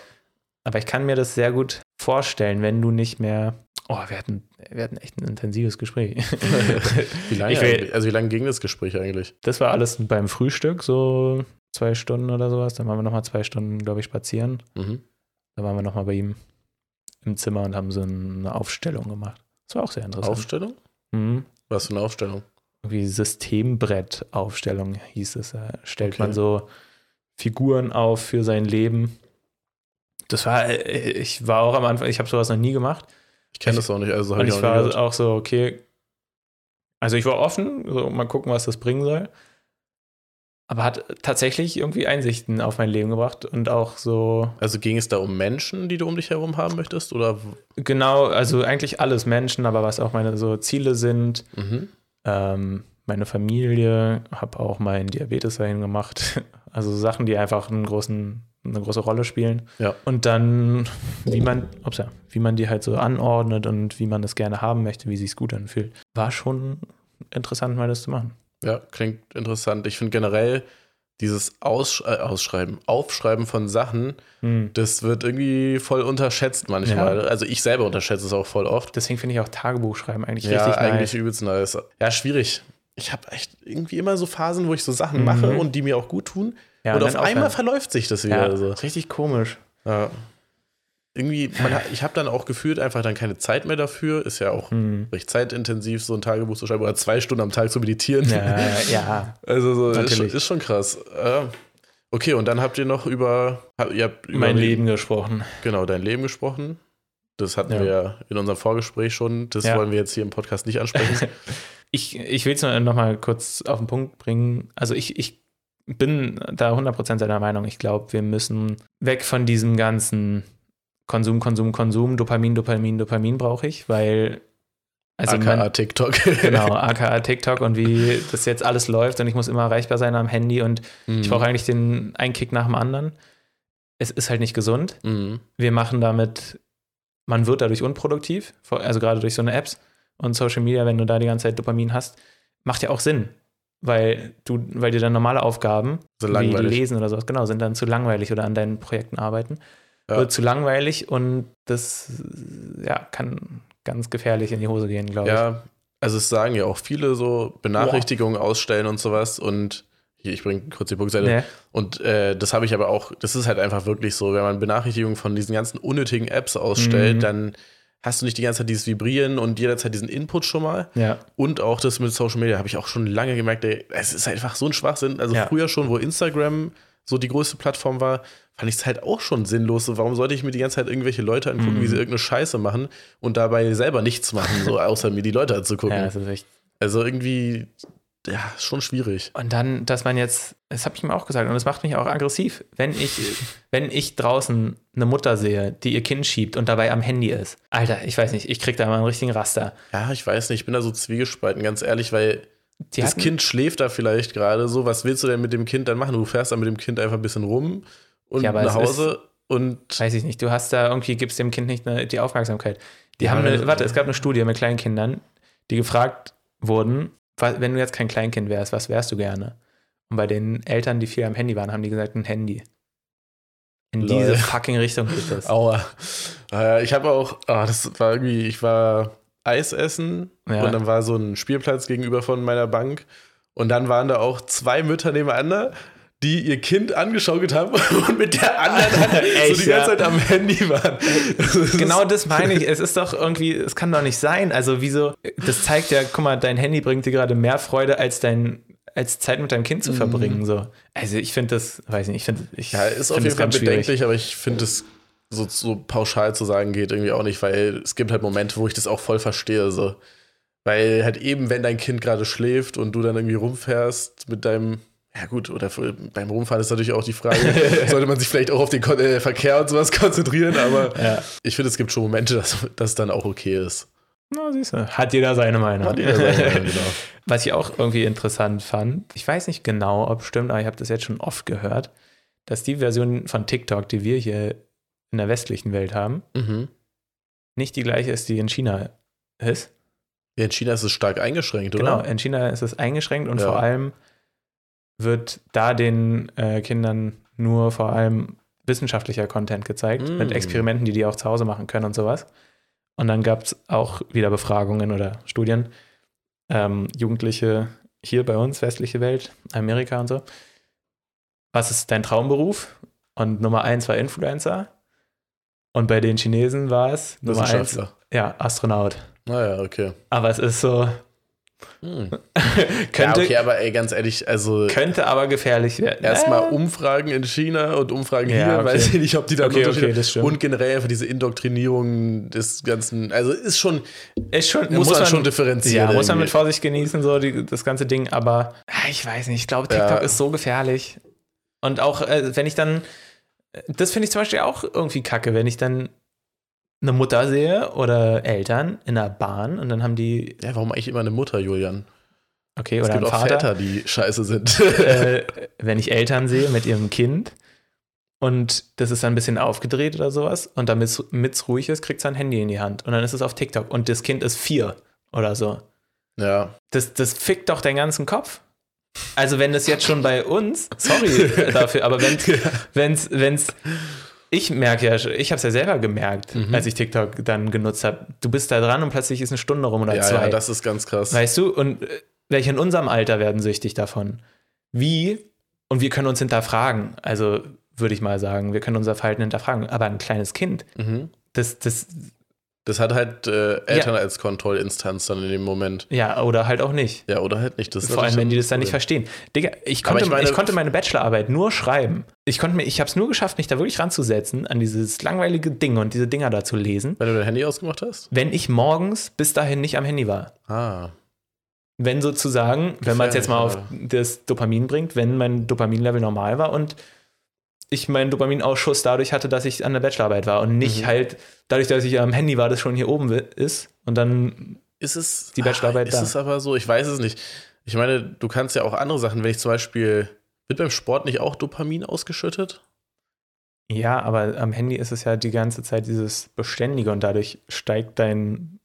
Aber ich kann mir das sehr gut vorstellen, wenn du nicht mehr. Oh, wir hatten, wir hatten echt ein intensives Gespräch. (laughs) Wie lange, will- also wie lange ging das Gespräch eigentlich? Das war alles beim Frühstück, so zwei Stunden oder sowas. Dann waren wir nochmal zwei Stunden, glaube ich, spazieren. Mhm. Dann waren wir nochmal bei ihm im Zimmer und haben so eine Aufstellung gemacht. Das war auch sehr interessant. Aufstellung? mhm. Was für eine Aufstellung? Irgendwie Systembrettaufstellung hieß es. Da stellt Okay. man so Figuren auf für sein Leben. Das war, ich war auch am Anfang, ich habe sowas noch nie gemacht. Ich kenne das auch nicht, also habe ich ich auch war gehört. auch so, okay. Also ich war offen, so mal gucken, was das bringen soll. Aber hat tatsächlich irgendwie Einsichten auf mein Leben gebracht und auch so, Also ging es da um Menschen, die du um dich herum haben möchtest? Oder? genau, also eigentlich alles Menschen, aber was auch meine so Ziele sind. Mhm. Ähm, meine Familie, habe auch meinen Diabetes dahin gemacht. (laughs) Also Sachen, die einfach einen großen, eine große Rolle spielen. Ja. Und dann, wie man, ups, ja, wie man die halt so anordnet und wie man das gerne haben möchte, wie sich gut anfühlt. War schon interessant, mal das zu machen. Ja, klingt interessant. Ich finde generell dieses Aussch äh, Ausschreiben, Aufschreiben von Sachen, Hm. das wird irgendwie voll unterschätzt manchmal. Also ich selber unterschätze es auch voll oft. Deswegen finde ich auch Tagebuch schreiben eigentlich ja, richtig eigentlich nice. übelst nice. Ja, schwierig. Ich habe echt irgendwie immer so Phasen, wo ich so Sachen Mhm. mache und die mir auch gut tun. Ja, und auf dann einmal verläuft sich das ja, wieder. so. richtig komisch. Ja. Irgendwie, man ich habe dann auch gefühlt einfach dann keine Zeit mehr dafür. Ist ja auch Hm. recht zeitintensiv, so ein Tagebuch zu schreiben oder zwei Stunden am Tag zu meditieren. Ja, ja. (laughs) Also so, ist, schon, ist schon krass. Äh, okay, und dann habt ihr noch über, ihr habt über mein Leben gesprochen. genau dein Leben gesprochen. Das hatten Ja. wir ja in unserem Vorgespräch schon. Das Ja. wollen wir jetzt hier im Podcast nicht ansprechen. (laughs) Ich, ich will es noch mal kurz auf den Punkt bringen. Also ich, ich bin da 100% seiner Meinung. Ich glaube, wir müssen weg von diesem ganzen Konsum, Konsum, Konsum, Dopamin, Dopamin, Dopamin brauche ich, weil also AKA man, TikTok. (laughs) genau, aka TikTok und wie das jetzt alles läuft und ich muss immer erreichbar sein am Handy und Mhm. ich brauche eigentlich den einen Kick nach dem anderen. Es ist halt nicht gesund. Mhm. wir machen damit, man wird dadurch unproduktiv, also gerade durch so eine Apps und Social Media, wenn du da die ganze Zeit Dopamin hast, macht ja auch Sinn, weil du, weil dir dann normale Aufgaben, So wie. Lesen oder sowas, genau, sind dann zu langweilig oder an deinen Projekten arbeiten, Ja. wird zu langweilig und das ja, kann ganz gefährlich in die Hose gehen, glaube ich. Ja, also es sagen ja auch viele so Benachrichtigungen ausstellen und sowas und hier, ich bringe kurz die Punktseite. Nee. Und äh, das habe ich aber auch, das ist halt einfach wirklich so, wenn man Benachrichtigungen von diesen ganzen unnötigen Apps ausstellt, Mhm. dann hast du nicht die ganze Zeit dieses Vibrieren und jederzeit diesen Input schon mal. Ja, Und auch das mit Social Media habe ich auch schon lange gemerkt, ey, es ist einfach so ein Schwachsinn. Also Ja. früher schon, wo Instagram so die größte Plattform war, fand ich es halt auch schon sinnlos. So, Warum sollte ich mir die ganze Zeit irgendwelche Leute angucken, Mhm. wie sie irgendeine Scheiße machen und dabei selber nichts machen, so (laughs) außer mir die Leute anzugucken? ja, das ist echt. Also irgendwie, ja, schon schwierig. Und dann, dass man jetzt, das habe ich ihm auch gesagt, und das macht mich auch aggressiv, wenn ich, (laughs) wenn ich draußen eine Mutter sehe, die ihr Kind schiebt und dabei am Handy ist. Alter, ich weiß nicht, ich krieg da mal einen richtigen Raster. Ja, ich weiß nicht, ich bin da so zwiegespalten, ganz ehrlich, weil Die das hatten- Kind schläft da vielleicht gerade so. Was willst du denn mit dem Kind dann machen? Du fährst dann mit dem Kind einfach ein bisschen rum und Ja, nach Hause und weiß ich nicht, du hast da irgendwie, gibst dem Kind nicht eine, die Aufmerksamkeit. Die Ja, haben eine, warte, es gab eine Studie mit kleinen Kindern, die gefragt wurden, wenn du jetzt kein Kleinkind wärst, was wärst du gerne? Und bei den Eltern, die viel am Handy waren, haben die gesagt, ein Handy. In Lol. diese fucking Richtung geht das. (laughs) Aua. Äh, ich habe auch, ah, das war irgendwie, ich war Eis essen Ja. und dann war so ein Spielplatz gegenüber von meiner Bank und dann waren da auch zwei Mütter nebeneinander, die ihr Kind angeschaut haben (laughs) und mit der anderen (laughs) Hand so Echt, die ganze ja? Zeit am Handy waren. Genau das meine ich. Es ist doch irgendwie, es kann doch nicht sein. Also wieso, das zeigt ja, guck mal, dein Handy bringt dir gerade mehr Freude, als dein, als Zeit mit deinem Kind zu verbringen. So. Also ich finde das, weiß ich nicht, ich finde, ich Ja, ist auf jeden Fall ganz schwierig. bedenklich, aber ich finde es so, so pauschal zu sagen geht irgendwie auch nicht, weil es gibt halt Momente, wo ich das auch voll verstehe. So. Weil halt eben, wenn dein Kind gerade schläft und du dann irgendwie rumfährst mit deinem, ja gut, oder für- beim Rumfahren ist natürlich auch die Frage, (laughs) sollte man sich vielleicht auch auf den Kon äh, Verkehr und sowas (laughs) konzentrieren, aber Ja. ich finde, es gibt schon Momente, dass das dann auch okay ist. Na, siehst du, hat jeder seine Meinung. Hat jeder seine Meinung, genau. (laughs) Was ich auch irgendwie interessant fand, ich weiß nicht genau, ob es stimmt, aber ich habe das jetzt schon oft gehört, dass die Version von TikTok, die wir hier in der westlichen Welt haben, Mhm. nicht die gleiche ist, die in China ist. Ja, in China ist es stark eingeschränkt, oder? Genau, in China ist es eingeschränkt und Ja. vor allem wird da den äh, Kindern nur vor allem wissenschaftlicher Content gezeigt, Mm. mit Experimenten, die die auch zu Hause machen können und sowas. Und dann gab es auch wieder Befragungen oder Studien, ähm, Jugendliche hier bei uns, westliche Welt, Amerika und so. Was ist dein Traumberuf? Und Nummer eins war Influencer. Und bei den Chinesen war es Nummer eins, ja, Astronaut. Naja, okay. Aber es ist so, Hm. (laughs) könnte, ja, okay, aber ey, ganz ehrlich, also könnte aber gefährlich werden. erstmal Äh, Umfragen in China und Umfragen Ja, hier, okay. weiß ich nicht, ob die da Okay, okay, das stimmt. Und generell einfach diese Indoktrinierung des ganzen, also ist schon, ist schon, muss, man, schon differenzieren. Ja, muss man mit. Vorsicht genießen, so die, das ganze Ding, aber ich weiß nicht, ich glaube, TikTok Ja. ist so gefährlich. Und auch, äh, wenn ich dann, das finde ich zum Beispiel auch irgendwie kacke, wenn ich dann eine Mutter sehe oder Eltern in der Bahn und dann haben die, Ja, warum eigentlich immer eine Mutter, Julian? okay, Es oder gibt ein auch Vater, Väter, die scheiße sind. (laughs) äh, wenn ich Eltern sehe mit ihrem Kind und das ist dann ein bisschen aufgedreht oder sowas und damit es ruhig ist, kriegt es ein Handy in die Hand und dann ist es auf TikTok und das Kind ist vier oder so. ja, Das, das fickt doch den ganzen Kopf. Also wenn das jetzt schon bei uns, sorry (laughs) dafür, aber wenn wenn's, wenn's, ich merke ja, ich habe es ja selber gemerkt, Mhm. als ich TikTok dann genutzt habe. Du bist da dran und plötzlich ist eine Stunde rum oder ja, zwei. ja, das ist ganz krass. Weißt du? Und äh, welche in unserem Alter werden süchtig davon? Wie? Und wir können uns hinterfragen. Also würde ich mal sagen, wir können unser Verhalten hinterfragen. Aber ein kleines Kind, Mhm. das, das, Das hat halt äh, Eltern als Kontrollinstanz dann in dem Moment. ja, oder halt auch nicht. Ja, oder halt nicht. Das Vor allem, wenn die das dann nicht verstehen. Digga, ich konnte, ich meine- ich konnte meine Bachelorarbeit nur schreiben. Ich konnte mir, ich habe es nur geschafft, mich da wirklich ranzusetzen an dieses langweilige Ding und diese Dinger da zu lesen, Wenn du dein Handy ausgemacht hast? wenn ich morgens bis dahin nicht am Handy war. Ah. Wenn sozusagen, wenn man es jetzt mal auf das Dopamin bringt, wenn mein Dopaminlevel normal war und ich meinen Dopaminausschuss dadurch hatte, dass ich an der Bachelorarbeit war und nicht Mhm. halt dadurch, dass ich am Handy war, das schon hier oben ist und dann Ist es Die Bachelorarbeit ah, ist da. es aber so? Ich weiß es nicht. Ich meine, du kannst ja auch andere Sachen, wenn ich zum Beispiel, wird beim Sport nicht auch Dopamin ausgeschüttet? Ja, aber am Handy ist es ja die ganze Zeit dieses Beständige und dadurch steigt dein,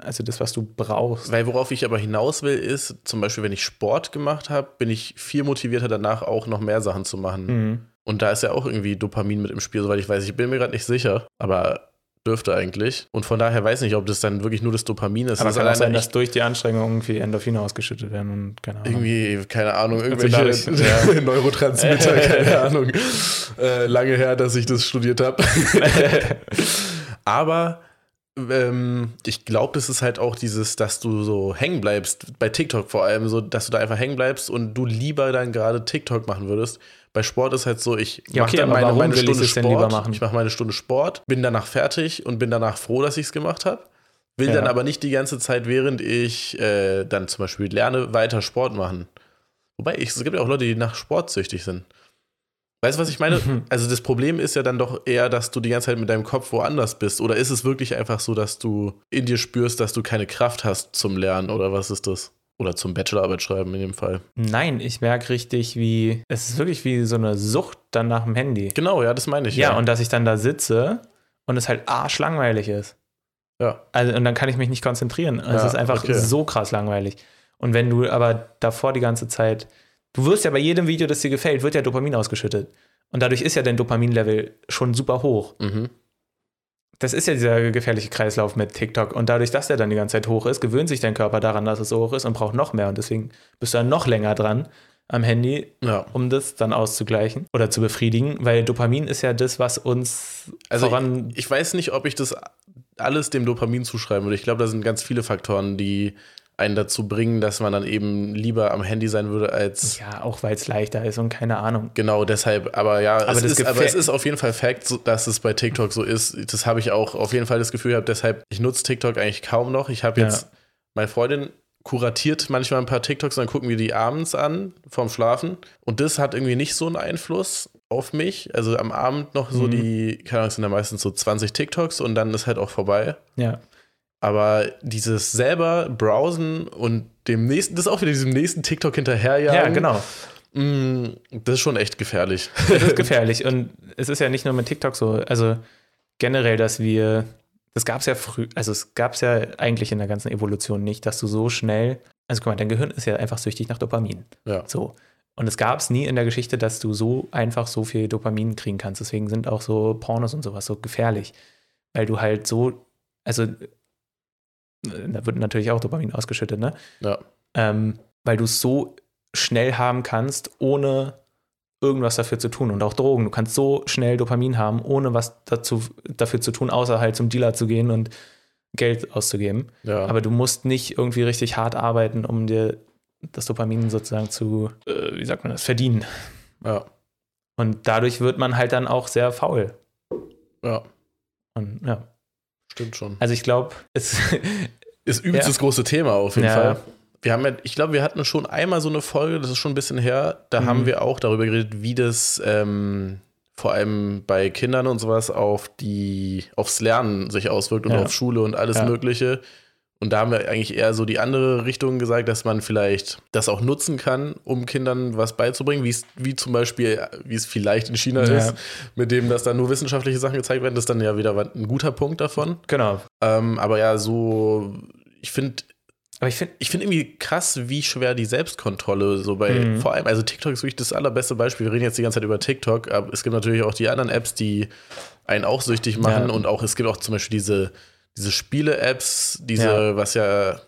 also das, was du brauchst. Weil worauf ich aber hinaus will, ist, zum Beispiel, wenn ich Sport gemacht habe, bin ich viel motivierter danach auch noch mehr Sachen zu machen. Mhm. Und da ist ja auch irgendwie Dopamin mit im Spiel, soweit ich weiß. Ich bin mir gerade nicht sicher, aber dürfte eigentlich. Und von daher weiß ich nicht, ob das dann wirklich nur das Dopamin ist. Aber Das es kann auch sein, dass durch die Anstrengung irgendwie Endorphine ausgeschüttet werden und keine Ahnung. irgendwie, keine Ahnung, Also irgendwelche (laughs) dadurch, ja. Neurotransmitter, (laughs) keine Ahnung. Äh, lange her, dass ich das studiert habe. (laughs) Aber ähm, ich glaube, das ist halt auch dieses, dass du so hängen bleibst, bei TikTok vor allem, so, dass du da einfach hängen bleibst und du lieber dann gerade TikTok machen würdest. Bei Sport ist halt so, ich Ja, mache okay, dann meine, meine Stunde Sport. Ich mache meine Stunde Sport, bin danach fertig und bin danach froh, dass ich es gemacht habe. will Ja. dann aber nicht die ganze Zeit, während ich äh, dann zum Beispiel lerne, weiter Sport machen. Wobei, ich, es gibt ja auch Leute, die nach Sport süchtig sind. Weißt du, was ich meine? (laughs) Also das Problem ist ja dann doch eher, dass du die ganze Zeit mit deinem Kopf woanders bist. Oder ist es wirklich einfach so, dass du in dir spürst, dass du keine Kraft hast zum Lernen? Oder was ist das? Oder zum Bachelorarbeit schreiben in dem Fall. Nein, ich merke richtig, wie. Es ist wirklich wie so eine Sucht dann nach dem Handy. Genau, ja, das meine ich. Ja, und dass ich dann da sitze und es halt arschlangweilig ist. ja. Also, und dann kann ich mich nicht konzentrieren. Es Ja, ist einfach okay. so krass langweilig. Und wenn du aber davor die ganze Zeit, du wirst ja bei jedem Video, das dir gefällt, wird ja Dopamin ausgeschüttet. Und dadurch ist ja dein Dopaminlevel schon super hoch. Mhm. Das ist ja dieser gefährliche Kreislauf mit TikTok. Und dadurch, dass der dann die ganze Zeit hoch ist, gewöhnt sich dein Körper daran, dass es so hoch ist und braucht noch mehr. Und deswegen bist du dann noch länger dran am Handy, Ja. um das dann auszugleichen oder zu befriedigen. Weil Dopamin ist ja das, was uns Also voran. ich, ich weiß nicht, ob ich das alles dem Dopamin zuschreiben würde. Ich glaube, da sind ganz viele Faktoren, die einen dazu bringen, dass man dann eben lieber am Handy sein würde als ja, auch weil es leichter ist und keine Ahnung. genau deshalb. Aber ja, Aber es, ist, aber es ist auf jeden Fall Fakt, dass es bei TikTok so ist. Das habe ich auch auf jeden Fall das Gefühl gehabt. Deshalb, ich nutze TikTok eigentlich kaum noch. Ich habe Ja. jetzt, meine Freundin kuratiert manchmal ein paar TikToks und dann gucken wir die abends an, vorm Schlafen. Und das hat irgendwie nicht so einen Einfluss auf mich. Also am Abend noch so Mhm. die, keine Ahnung, es sind da meistens so 20 TikToks und dann ist halt auch vorbei. Ja. Aber dieses selber browsen und dem nächsten, das ist auch wieder diesem nächsten TikTok hinterherjagen. Ja, genau. Mm, Das ist schon echt gefährlich. Das ist (laughs) gefährlich. Und es ist ja nicht nur mit TikTok so. Also generell, dass wir, das gab es ja früh, also es gab es ja eigentlich in der ganzen Evolution nicht, dass du so schnell, also guck mal, dein Gehirn ist ja einfach süchtig nach Dopamin. Ja. So. Und es gab es nie in der Geschichte, dass du so einfach so viel Dopamin kriegen kannst. Deswegen sind auch so Pornos und sowas so gefährlich. Weil du halt so, also da wird natürlich auch Dopamin ausgeschüttet, ne? Ja. ähm, weil du es so schnell haben kannst, ohne irgendwas dafür zu tun. Und auch Drogen. Du kannst so schnell Dopamin haben, ohne was dazu, dafür zu tun, außer halt zum Dealer zu gehen und Geld auszugeben. Ja. Aber du musst nicht irgendwie richtig hart arbeiten, um dir das Dopamin sozusagen zu, äh, wie sagt man das, verdienen. ja. Und dadurch wird man halt dann auch sehr faul. Ja. Und ja. Stimmt schon. Also ich glaube, es (laughs) Ist übelst Ja. das große Thema auf jeden Ja. Fall. Wir haben ja, ich glaube, wir hatten schon einmal so eine Folge, das ist schon ein bisschen her, da Mhm. haben wir auch darüber geredet, wie das ähm, vor allem bei Kindern und sowas auf die, aufs Lernen sich auswirkt und auf Schule und alles. Mögliche. Und da haben wir eigentlich eher so die andere Richtung gesagt, dass man vielleicht das auch nutzen kann, um Kindern was beizubringen, wie es, wie zum Beispiel, wie es vielleicht in China Ja. ist, mit dem, dass da nur wissenschaftliche Sachen gezeigt werden, das ist dann ja wieder ein guter Punkt davon. genau. Ähm, aber ja, so, ich finde Aber ich finde, ich finde irgendwie krass, wie schwer die Selbstkontrolle so bei, Mhm. vor allem, also TikTok ist wirklich das allerbeste Beispiel. Wir reden jetzt die ganze Zeit über TikTok, aber es gibt natürlich auch die anderen Apps, die einen auch süchtig machen Ja. und auch, es gibt auch zum Beispiel diese, diese Spiele-Apps, diese, Ja. was ja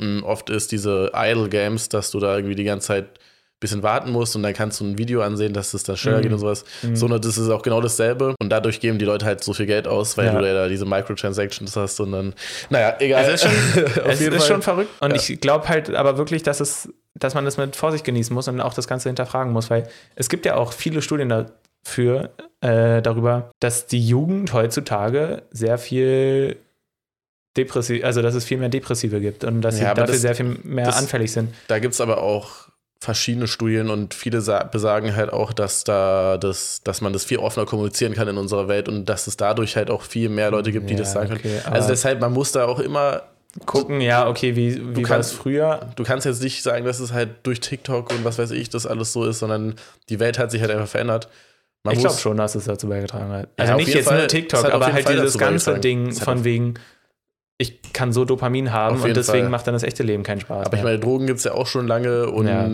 mh, oft ist, diese Idle-Games, dass du da irgendwie die ganze Zeit ein bisschen warten musst und dann kannst du ein Video ansehen, dass es dann schneller Mhm. geht und sowas. Mhm. So, ne, das ist auch genau dasselbe. Und dadurch geben die Leute halt so viel Geld aus, weil Ja. du da diese Microtransactions hast und dann, naja, egal. Es ist schon, es ist schon verrückt. Und Ja. ich glaube halt aber wirklich, dass es, dass man das mit Vorsicht genießen muss und auch das Ganze hinterfragen muss, weil es gibt ja auch viele Studien dafür, äh, darüber, dass die Jugend heutzutage sehr viel depressiv, also dass es viel mehr Depressive gibt und dass Ja, sie dafür das- sehr viel mehr das- anfällig sind. Da gibt es aber auch verschiedene Studien und viele sa- besagen halt auch, dass da das, dass man das viel offener kommunizieren kann in unserer Welt und dass es dadurch halt auch viel mehr Leute gibt, die Ja, das sagen können. okay, also aber- deshalb, man muss da auch immer, Gucken, ja, okay, wie, wie war kannst- es früher? du kannst jetzt nicht sagen, dass es halt durch TikTok und was weiß ich, das alles so ist, sondern die Welt hat sich halt einfach verändert. Man ich glaube schon, dass es dazu beigetragen hat. Also auf nicht jetzt Fall. nur TikTok, aber halt Fall dieses ganze. Ding von wegen, ich kann so Dopamin haben und deswegen Fall. macht dann das echte Leben keinen Spaß. Aber ich mehr. meine, Drogen gibt es ja auch schon lange und Ja.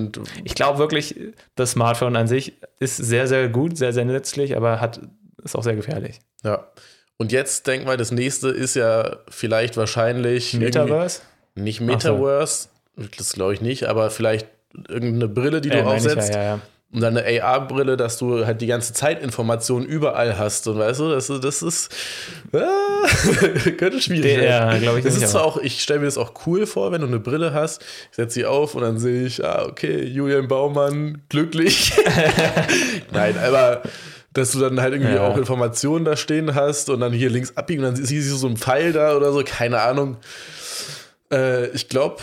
Ich glaube wirklich, das Smartphone an sich ist sehr, sehr gut, sehr, sehr nützlich, aber hat, ist auch sehr gefährlich. ja. Und jetzt denk mal, das nächste ist ja vielleicht wahrscheinlich Metaverse? Nicht Ach so. Metaverse, das glaube ich nicht, aber vielleicht irgendeine Brille, die du Äh, ich, aufsetzt. Ja, ja, ja. Und dann eine AR-Brille, dass du halt die ganze Zeit Informationen überall hast. Und weißt du, das, ist- das ist. Ah, (laughs) (laughs) könnte schwierig Der- ja, glaube ich Das nicht, ist auch, ich stelle mir das auch cool vor, wenn du eine Brille hast. Ich setze sie auf und dann sehe ich, ah, okay, Julian Baumann, glücklich. (laughs) Nein, aber dass du dann halt irgendwie Ja. auch Informationen da stehen hast und dann hier links abbiegen und dann siehst du so einen Pfeil da oder so, keine Ahnung. Äh, ich glaube,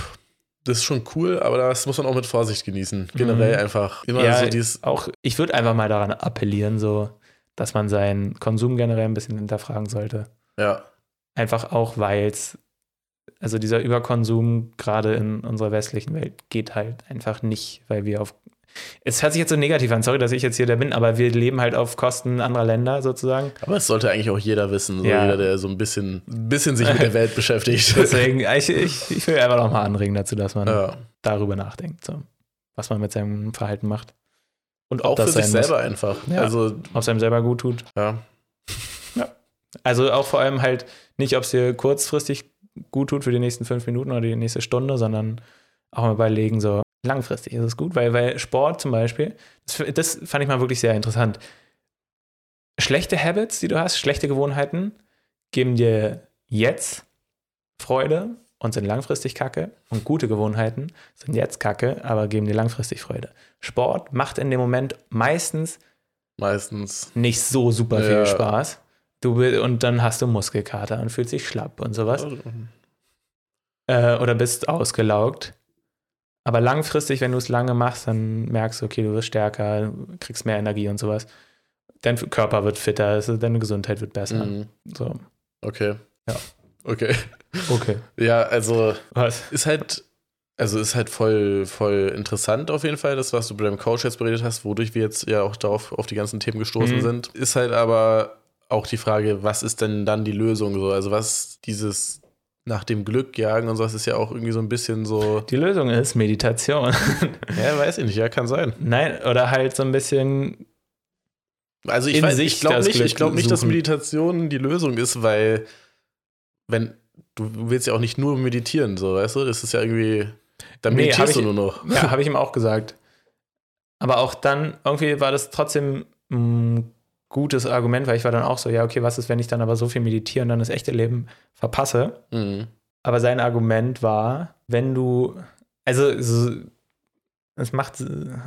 das ist schon cool, aber das muss man auch mit Vorsicht genießen. Generell Mhm. einfach immer ja, so dieses, auch, ich würde einfach mal daran appellieren, so, dass man seinen Konsum generell ein bisschen hinterfragen sollte. ja, Einfach auch, weil es, also dieser Überkonsum gerade in unserer westlichen Welt geht halt einfach nicht, weil wir auf. Es hört sich jetzt so negativ an, sorry, dass ich jetzt hier der bin, aber wir leben halt auf Kosten anderer Länder sozusagen. aber es sollte eigentlich auch jeder wissen, so Ja. jeder, der so ein bisschen, bisschen sich mit der Welt beschäftigt. (laughs) Deswegen, ich, ich, ich will einfach noch mal anregen dazu, dass man ja. darüber nachdenkt, so, was man mit seinem Verhalten macht. Und Auch für sich muss, selber einfach. Ja. Also, ob es einem selber gut tut. ja. Also auch vor allem halt nicht, ob es dir kurzfristig gut tut für die nächsten fünf Minuten oder die nächste Stunde, sondern auch mal überlegen, so langfristig ist es gut, weil, weil Sport zum Beispiel, das, das fand ich mal wirklich sehr interessant. Schlechte Habits, die du hast, schlechte Gewohnheiten, geben dir jetzt Freude und sind langfristig Kacke. Und gute Gewohnheiten sind jetzt Kacke, aber geben dir langfristig Freude. Sport macht in dem Moment meistens Meistens. nicht so super viel Ja. Spaß. Du, und dann hast du Muskelkater und fühlst dich schlapp und sowas. Äh, oder bist ausgelaugt. Aber langfristig, wenn du es lange machst, dann merkst du, okay, du wirst stärker, kriegst mehr Energie und sowas. Dein Körper wird fitter, also deine Gesundheit wird besser. Mhm. So. Okay. Ja. Okay. Okay. Ja, also Was? ist halt, also ist halt voll, voll interessant auf jeden Fall, das, was du bei deinem Coach jetzt beredet hast, wodurch wir jetzt ja auch darauf auf die ganzen Themen gestoßen Mhm. sind. Ist halt aber auch die Frage, was ist denn dann die Lösung so? Also was dieses nach dem Glück jagen und sowas ist ja auch irgendwie so ein bisschen so. Die Lösung ist Meditation. (laughs) Ja, weiß ich nicht, ja, kann sein. Nein, oder halt so ein bisschen Also ich, weiß, ich glaube das nicht, ich glaube nicht, dass. Meditation die Lösung ist, weil wenn du willst ja auch nicht nur meditieren, so weißt du, das ist ja irgendwie dann Nee, meditierst du ich- nur noch. Ja, habe ich ihm auch gesagt. Aber auch dann, irgendwie war das trotzdem ein gutes Argument, weil ich war dann auch so, ja, okay, was ist, wenn ich dann aber so viel meditiere und dann das echte Leben verpasse? Mhm. Aber sein Argument war, wenn du, also so, es macht,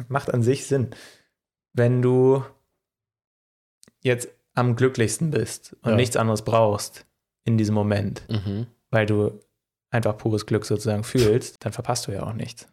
macht an sich Sinn, wenn du jetzt am glücklichsten bist und Ja. nichts anderes brauchst in diesem Moment, Mhm. weil du einfach pures Glück sozusagen fühlst, dann verpasst du ja auch nichts.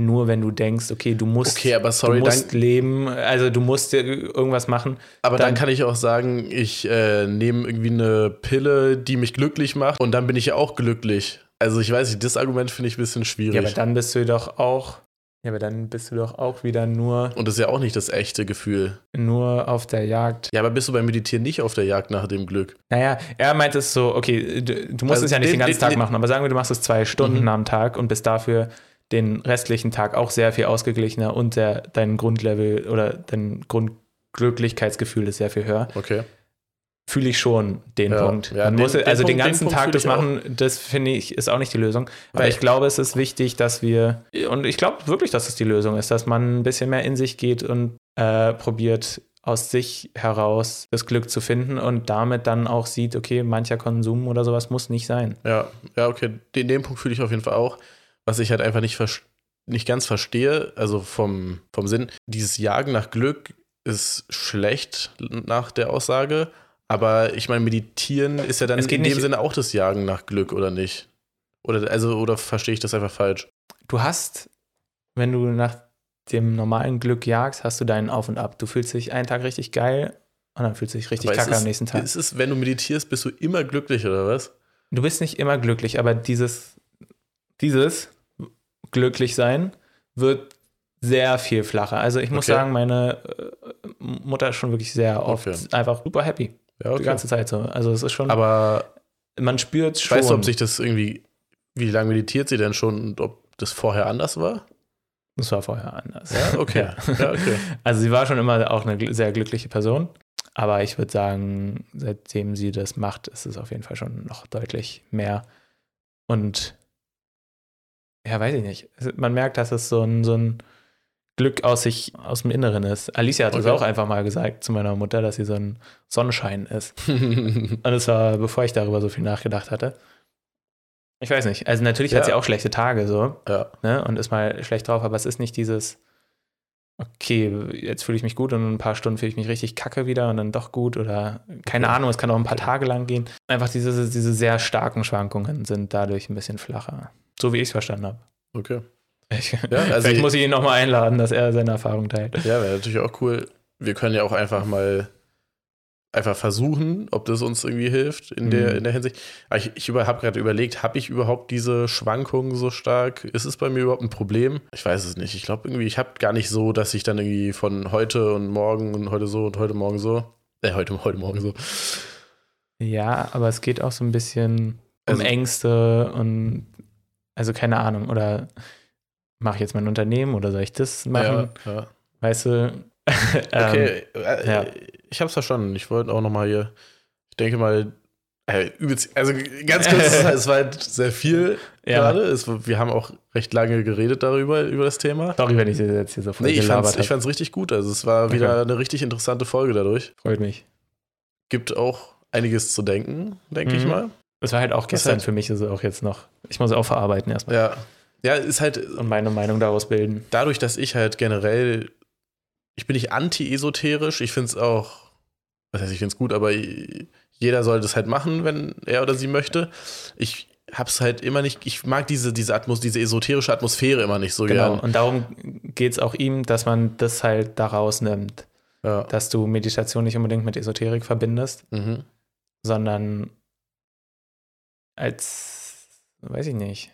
Nur wenn du denkst, okay, du musst, Okay, aber sorry, du musst dann, leben, also du musst irgendwas machen. aber dann, dann- kann ich auch sagen, ich äh, nehme irgendwie eine Pille, die mich glücklich macht und dann bin ich ja auch glücklich. Also ich weiß nicht, das Argument finde ich ein bisschen schwierig. Ja, aber dann bist du doch auch, ja, aber dann bist du doch auch wieder nur, und das ist ja auch nicht das echte Gefühl. nur auf der Jagd. Ja, aber bist du beim Meditieren nicht auf der Jagd nach dem Glück? Naja, er meint es so, okay, du, du musst Also es ja nicht den- den ganzen den- Tag machen, aber sagen wir, du machst es zwei Stunden Mhm. am Tag und bist dafür den restlichen Tag auch sehr viel ausgeglichener und der, dein Grundlevel oder dein Grundglücklichkeitsgefühl ist sehr viel höher. Okay. Fühle ich schon den Ja, Punkt. ja, Man den- muss, den also den Punkt- den ganzen Punkt Tag das ich auch. machen, das finde ich, ist auch nicht die Lösung. Aber Weil- ich glaube, es ist wichtig, dass wir, und ich glaube wirklich, dass es die Lösung ist, dass man ein bisschen mehr in sich geht und äh, probiert, aus sich heraus das Glück zu finden und damit dann auch sieht, okay, mancher Konsum oder sowas muss nicht sein. Ja, ja, okay. Den, den Punkt fühle ich auf jeden Fall auch. Was ich halt einfach nicht, nicht ganz verstehe, also vom, vom Sinn, dieses Jagen nach Glück ist schlecht nach der Aussage, aber ich meine, meditieren ist ja dann in dem nicht- Sinne auch das Jagen nach Glück, oder nicht? Oder, also, oder verstehe ich das einfach falsch? Du hast, wenn du nach dem normalen Glück jagst, hast du deinen Auf und Ab. Du fühlst dich einen Tag richtig geil und dann fühlst du dich richtig Aber kacke ist, am nächsten Tag. Ist es, wenn du meditierst, bist du immer glücklich, oder was? Du bist nicht immer glücklich, aber dieses, dieses glücklich sein wird sehr viel flacher. Also ich muss Okay. sagen, meine äh, Mutter ist schon wirklich sehr oft Okay. einfach super happy. Ja, Die ganze Zeit so. Also es ist schon, Aber man spürt schon. weißt du, ob sich das irgendwie, wie lange meditiert sie denn schon und ob das vorher anders war? das war vorher anders. Ja, okay. (laughs) Ja. Ja, okay. Also sie war schon immer auch eine sehr glückliche Person. Aber ich würde sagen, seitdem sie das macht, ist es auf jeden Fall schon noch deutlich mehr. Und ja, weiß ich nicht. Man merkt, dass es so ein, so ein Glück aus sich, aus dem Inneren ist. Alicia hat es Okay. auch einfach mal gesagt zu meiner Mutter, dass sie so ein Sonnenschein ist. (laughs) Und es war, bevor ich darüber so viel nachgedacht hatte. Ich weiß nicht. Also natürlich hat Ja. sie auch schlechte Tage so ja. ne, und ist mal schlecht drauf, aber es ist nicht dieses okay, jetzt fühle ich mich gut und in ein paar Stunden fühle ich mich richtig kacke wieder und dann doch gut oder keine okay. Ahnung, es kann auch ein paar Tage lang gehen. Einfach diese, diese sehr starken Schwankungen sind dadurch ein bisschen flacher. So wie ich es verstanden habe. Okay. Ich, ja, (laughs) also vielleicht muss ich ihn nochmal einladen, dass er seine Erfahrung teilt. Ja, wäre natürlich auch cool. Wir können ja auch einfach mal einfach versuchen, ob das uns irgendwie hilft in, mhm. der, in der Hinsicht. ich, ich habe gerade überlegt, habe ich überhaupt diese Schwankungen so stark? Ist es bei mir überhaupt ein Problem? Ich weiß es nicht. Ich glaube irgendwie, ich habe gar nicht so, dass ich dann irgendwie von heute und morgen und heute so und heute morgen so, äh, heute, heute morgen so. Ja, aber es geht auch so ein bisschen um also, Ängste und also keine Ahnung, oder mache ich jetzt mein Unternehmen oder soll ich das machen? Ja, ja. Weißt du? (laughs) okay, ähm, äh, ja ich habe es verstanden. Ich wollte auch noch mal hier, ich denke mal, äh, also ganz kurz, es war halt sehr viel ja. gerade. Wir haben auch recht lange geredet darüber, über das Thema. Sorry, wenn ich jetzt hier so nee, ich fand's, ich fand's richtig gut. Also es war wieder okay. eine richtig interessante Folge dadurch. Freut mich. Gibt auch einiges zu denken, denke mhm. ich mal. Es war halt auch gestern halt, für mich, also auch jetzt noch. Ich muss auch verarbeiten erstmal. Ja. Ja, ist halt. Und meine Meinung daraus bilden. Dadurch, dass ich halt generell ich bin nicht anti-esoterisch. Ich finde es auch, was heißt, ich finde es gut, aber jeder soll das halt machen, wenn er oder sie möchte. Ich hab's halt immer nicht, ich mag diese, diese Atmos, diese esoterische Atmosphäre immer nicht so genau. gern. Und darum geht es auch ihm, dass man das halt daraus nimmt. Ja. Dass du Meditation nicht unbedingt mit Esoterik verbindest, mhm. sondern als, weiß ich nicht,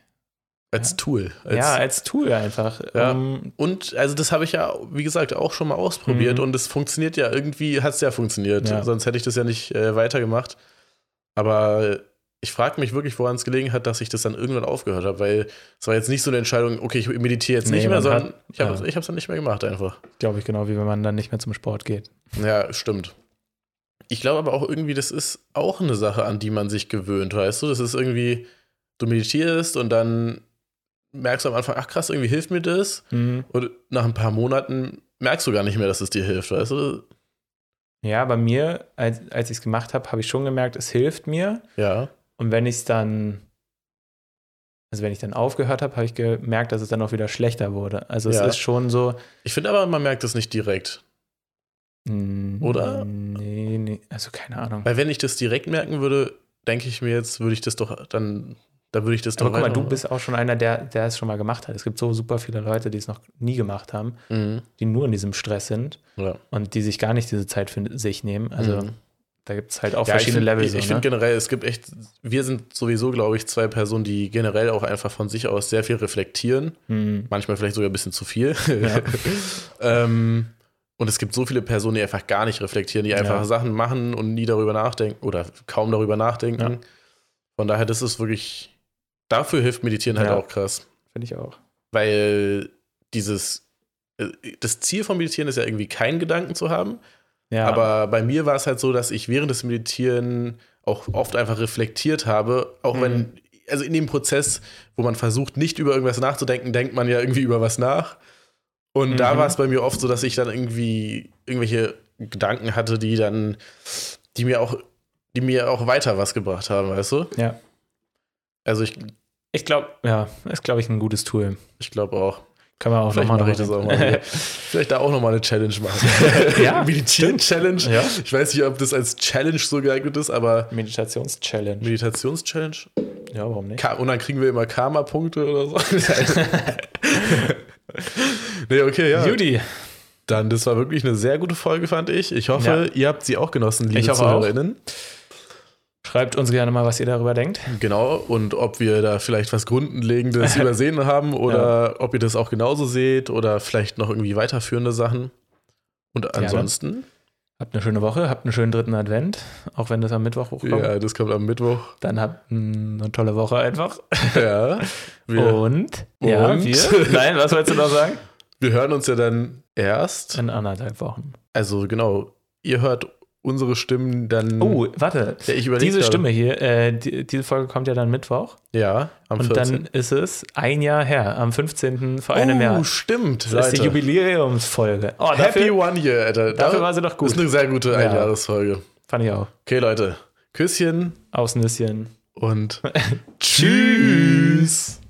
als ja. Tool. Als, ja, als Tool einfach. Ja. Ähm, und also das habe ich ja, wie gesagt, auch schon mal ausprobiert mhm. und es funktioniert ja irgendwie, hat es ja funktioniert. Ja. Sonst hätte ich das ja nicht äh, weitergemacht. Aber ich frage mich wirklich, woran es gelegen hat, dass ich das dann irgendwann aufgehört habe, weil es war jetzt nicht so eine Entscheidung, okay, ich meditiere jetzt nee, nicht mehr, sondern hat, ich habe es ja. dann nicht mehr gemacht einfach. Glaube ich genau, wie wenn man dann nicht mehr zum Sport geht. Ja, stimmt. Ich glaube aber auch irgendwie, das ist auch eine Sache, an die man sich gewöhnt, weißt du? Das ist irgendwie, du meditierst und dann merkst du am Anfang, ach krass, irgendwie hilft mir das. Mhm. Und nach ein paar Monaten merkst du gar nicht mehr, dass es dir hilft, weißt du? Ja, bei mir, als, als ich es gemacht habe, habe ich schon gemerkt, es hilft mir. Ja. Und wenn ich es dann, also wenn ich dann aufgehört habe, habe ich gemerkt, dass es dann auch wieder schlechter wurde. Also es ja. ist schon so. Ich finde aber, man merkt es nicht direkt. Oder? Nee, nee, also keine Ahnung. Weil wenn ich das direkt merken würde, denke ich mir jetzt, würde ich das doch dann da würde ich das doch. Aber guck mal, du bist auch schon einer, der, der es schon mal gemacht hat. Es gibt so super viele Leute, die es noch nie gemacht haben, mhm. die nur in diesem Stress sind ja. und die sich gar nicht diese Zeit für sich nehmen. Also mhm. da gibt es halt auch ja, verschiedene ich Level. Ich, ich ne? finde generell, es gibt echt, wir sind sowieso, glaube ich, zwei Personen, die generell auch einfach von sich aus sehr viel reflektieren. Mhm. Manchmal vielleicht sogar ein bisschen zu viel. Ja. (laughs) ähm, und es gibt so viele Personen, die einfach gar nicht reflektieren, die einfach Sachen machen und nie darüber nachdenken oder kaum darüber nachdenken. Von daher, das ist wirklich Dafür hilft Meditieren halt ja. auch krass. Finde ich auch. Weil dieses, äh, das Ziel von Meditieren ist ja irgendwie keinen Gedanken zu haben. Ja. Aber bei mir war es halt so, dass ich während des Meditieren auch oft einfach reflektiert habe, auch mhm. wenn, also in dem Prozess, wo man versucht, nicht über irgendwas nachzudenken, denkt man ja irgendwie über was nach. Und mhm. da war es bei mir oft so, dass ich dann irgendwie irgendwelche Gedanken hatte, die dann, die mir auch, die mir auch weiter was gebracht haben, weißt du? Ja. Also ich. Ich glaube, ja, ist, glaube ich, ein gutes Tool. Ich glaube auch. Kann man auch nochmal ich das auch mal. (laughs) Vielleicht da auch nochmal eine Challenge machen. (laughs) ja. (laughs) Meditieren-Challenge. Ja. Ich weiß nicht, ob das als Challenge so geeignet ist, aber. Meditations-Challenge. Meditations-Challenge? Ja, warum nicht? Und dann kriegen wir immer Karma-Punkte oder so. Nee, okay, ja. Judy. Dann, das war wirklich eine sehr gute Folge, fand ich. Ich hoffe, ja. ihr habt sie auch genossen, liebe Zuhörerinnen. Auch. Schreibt uns gerne mal, was ihr darüber denkt. Genau, und ob wir da vielleicht was Grundlegendes (laughs) übersehen haben oder ja. ob ihr das auch genauso seht oder vielleicht noch irgendwie weiterführende Sachen. Und ansonsten. Gerne. Habt eine schöne Woche, habt einen schönen dritten Advent, auch wenn das am Mittwoch hochkommt. Ja, das kommt am Mittwoch. Dann habt eine tolle Woche einfach. Ja. Wir, und, und, ja, wir. Nein, was wolltest du noch sagen? (laughs) Wir hören uns ja dann erst. In anderthalb Wochen. Also genau, ihr hört unsere Stimmen dann. Oh, warte. Ja, diese gerade. Stimme hier, äh, die, diese Folge kommt ja dann Mittwoch. Ja, am Und 14. dann ist es ein Jahr her, am 15. vor einem oh, Jahr. Oh, stimmt. Das ist die Jubiläumsfolge. Oh, Happy One Year, Alter. Dafür war sie doch gut. Das ist eine sehr gute Einjahresfolge. Fand ich auch. Okay, Leute. Küsschen. Aus Nüsschen. Und (laughs) tschüss.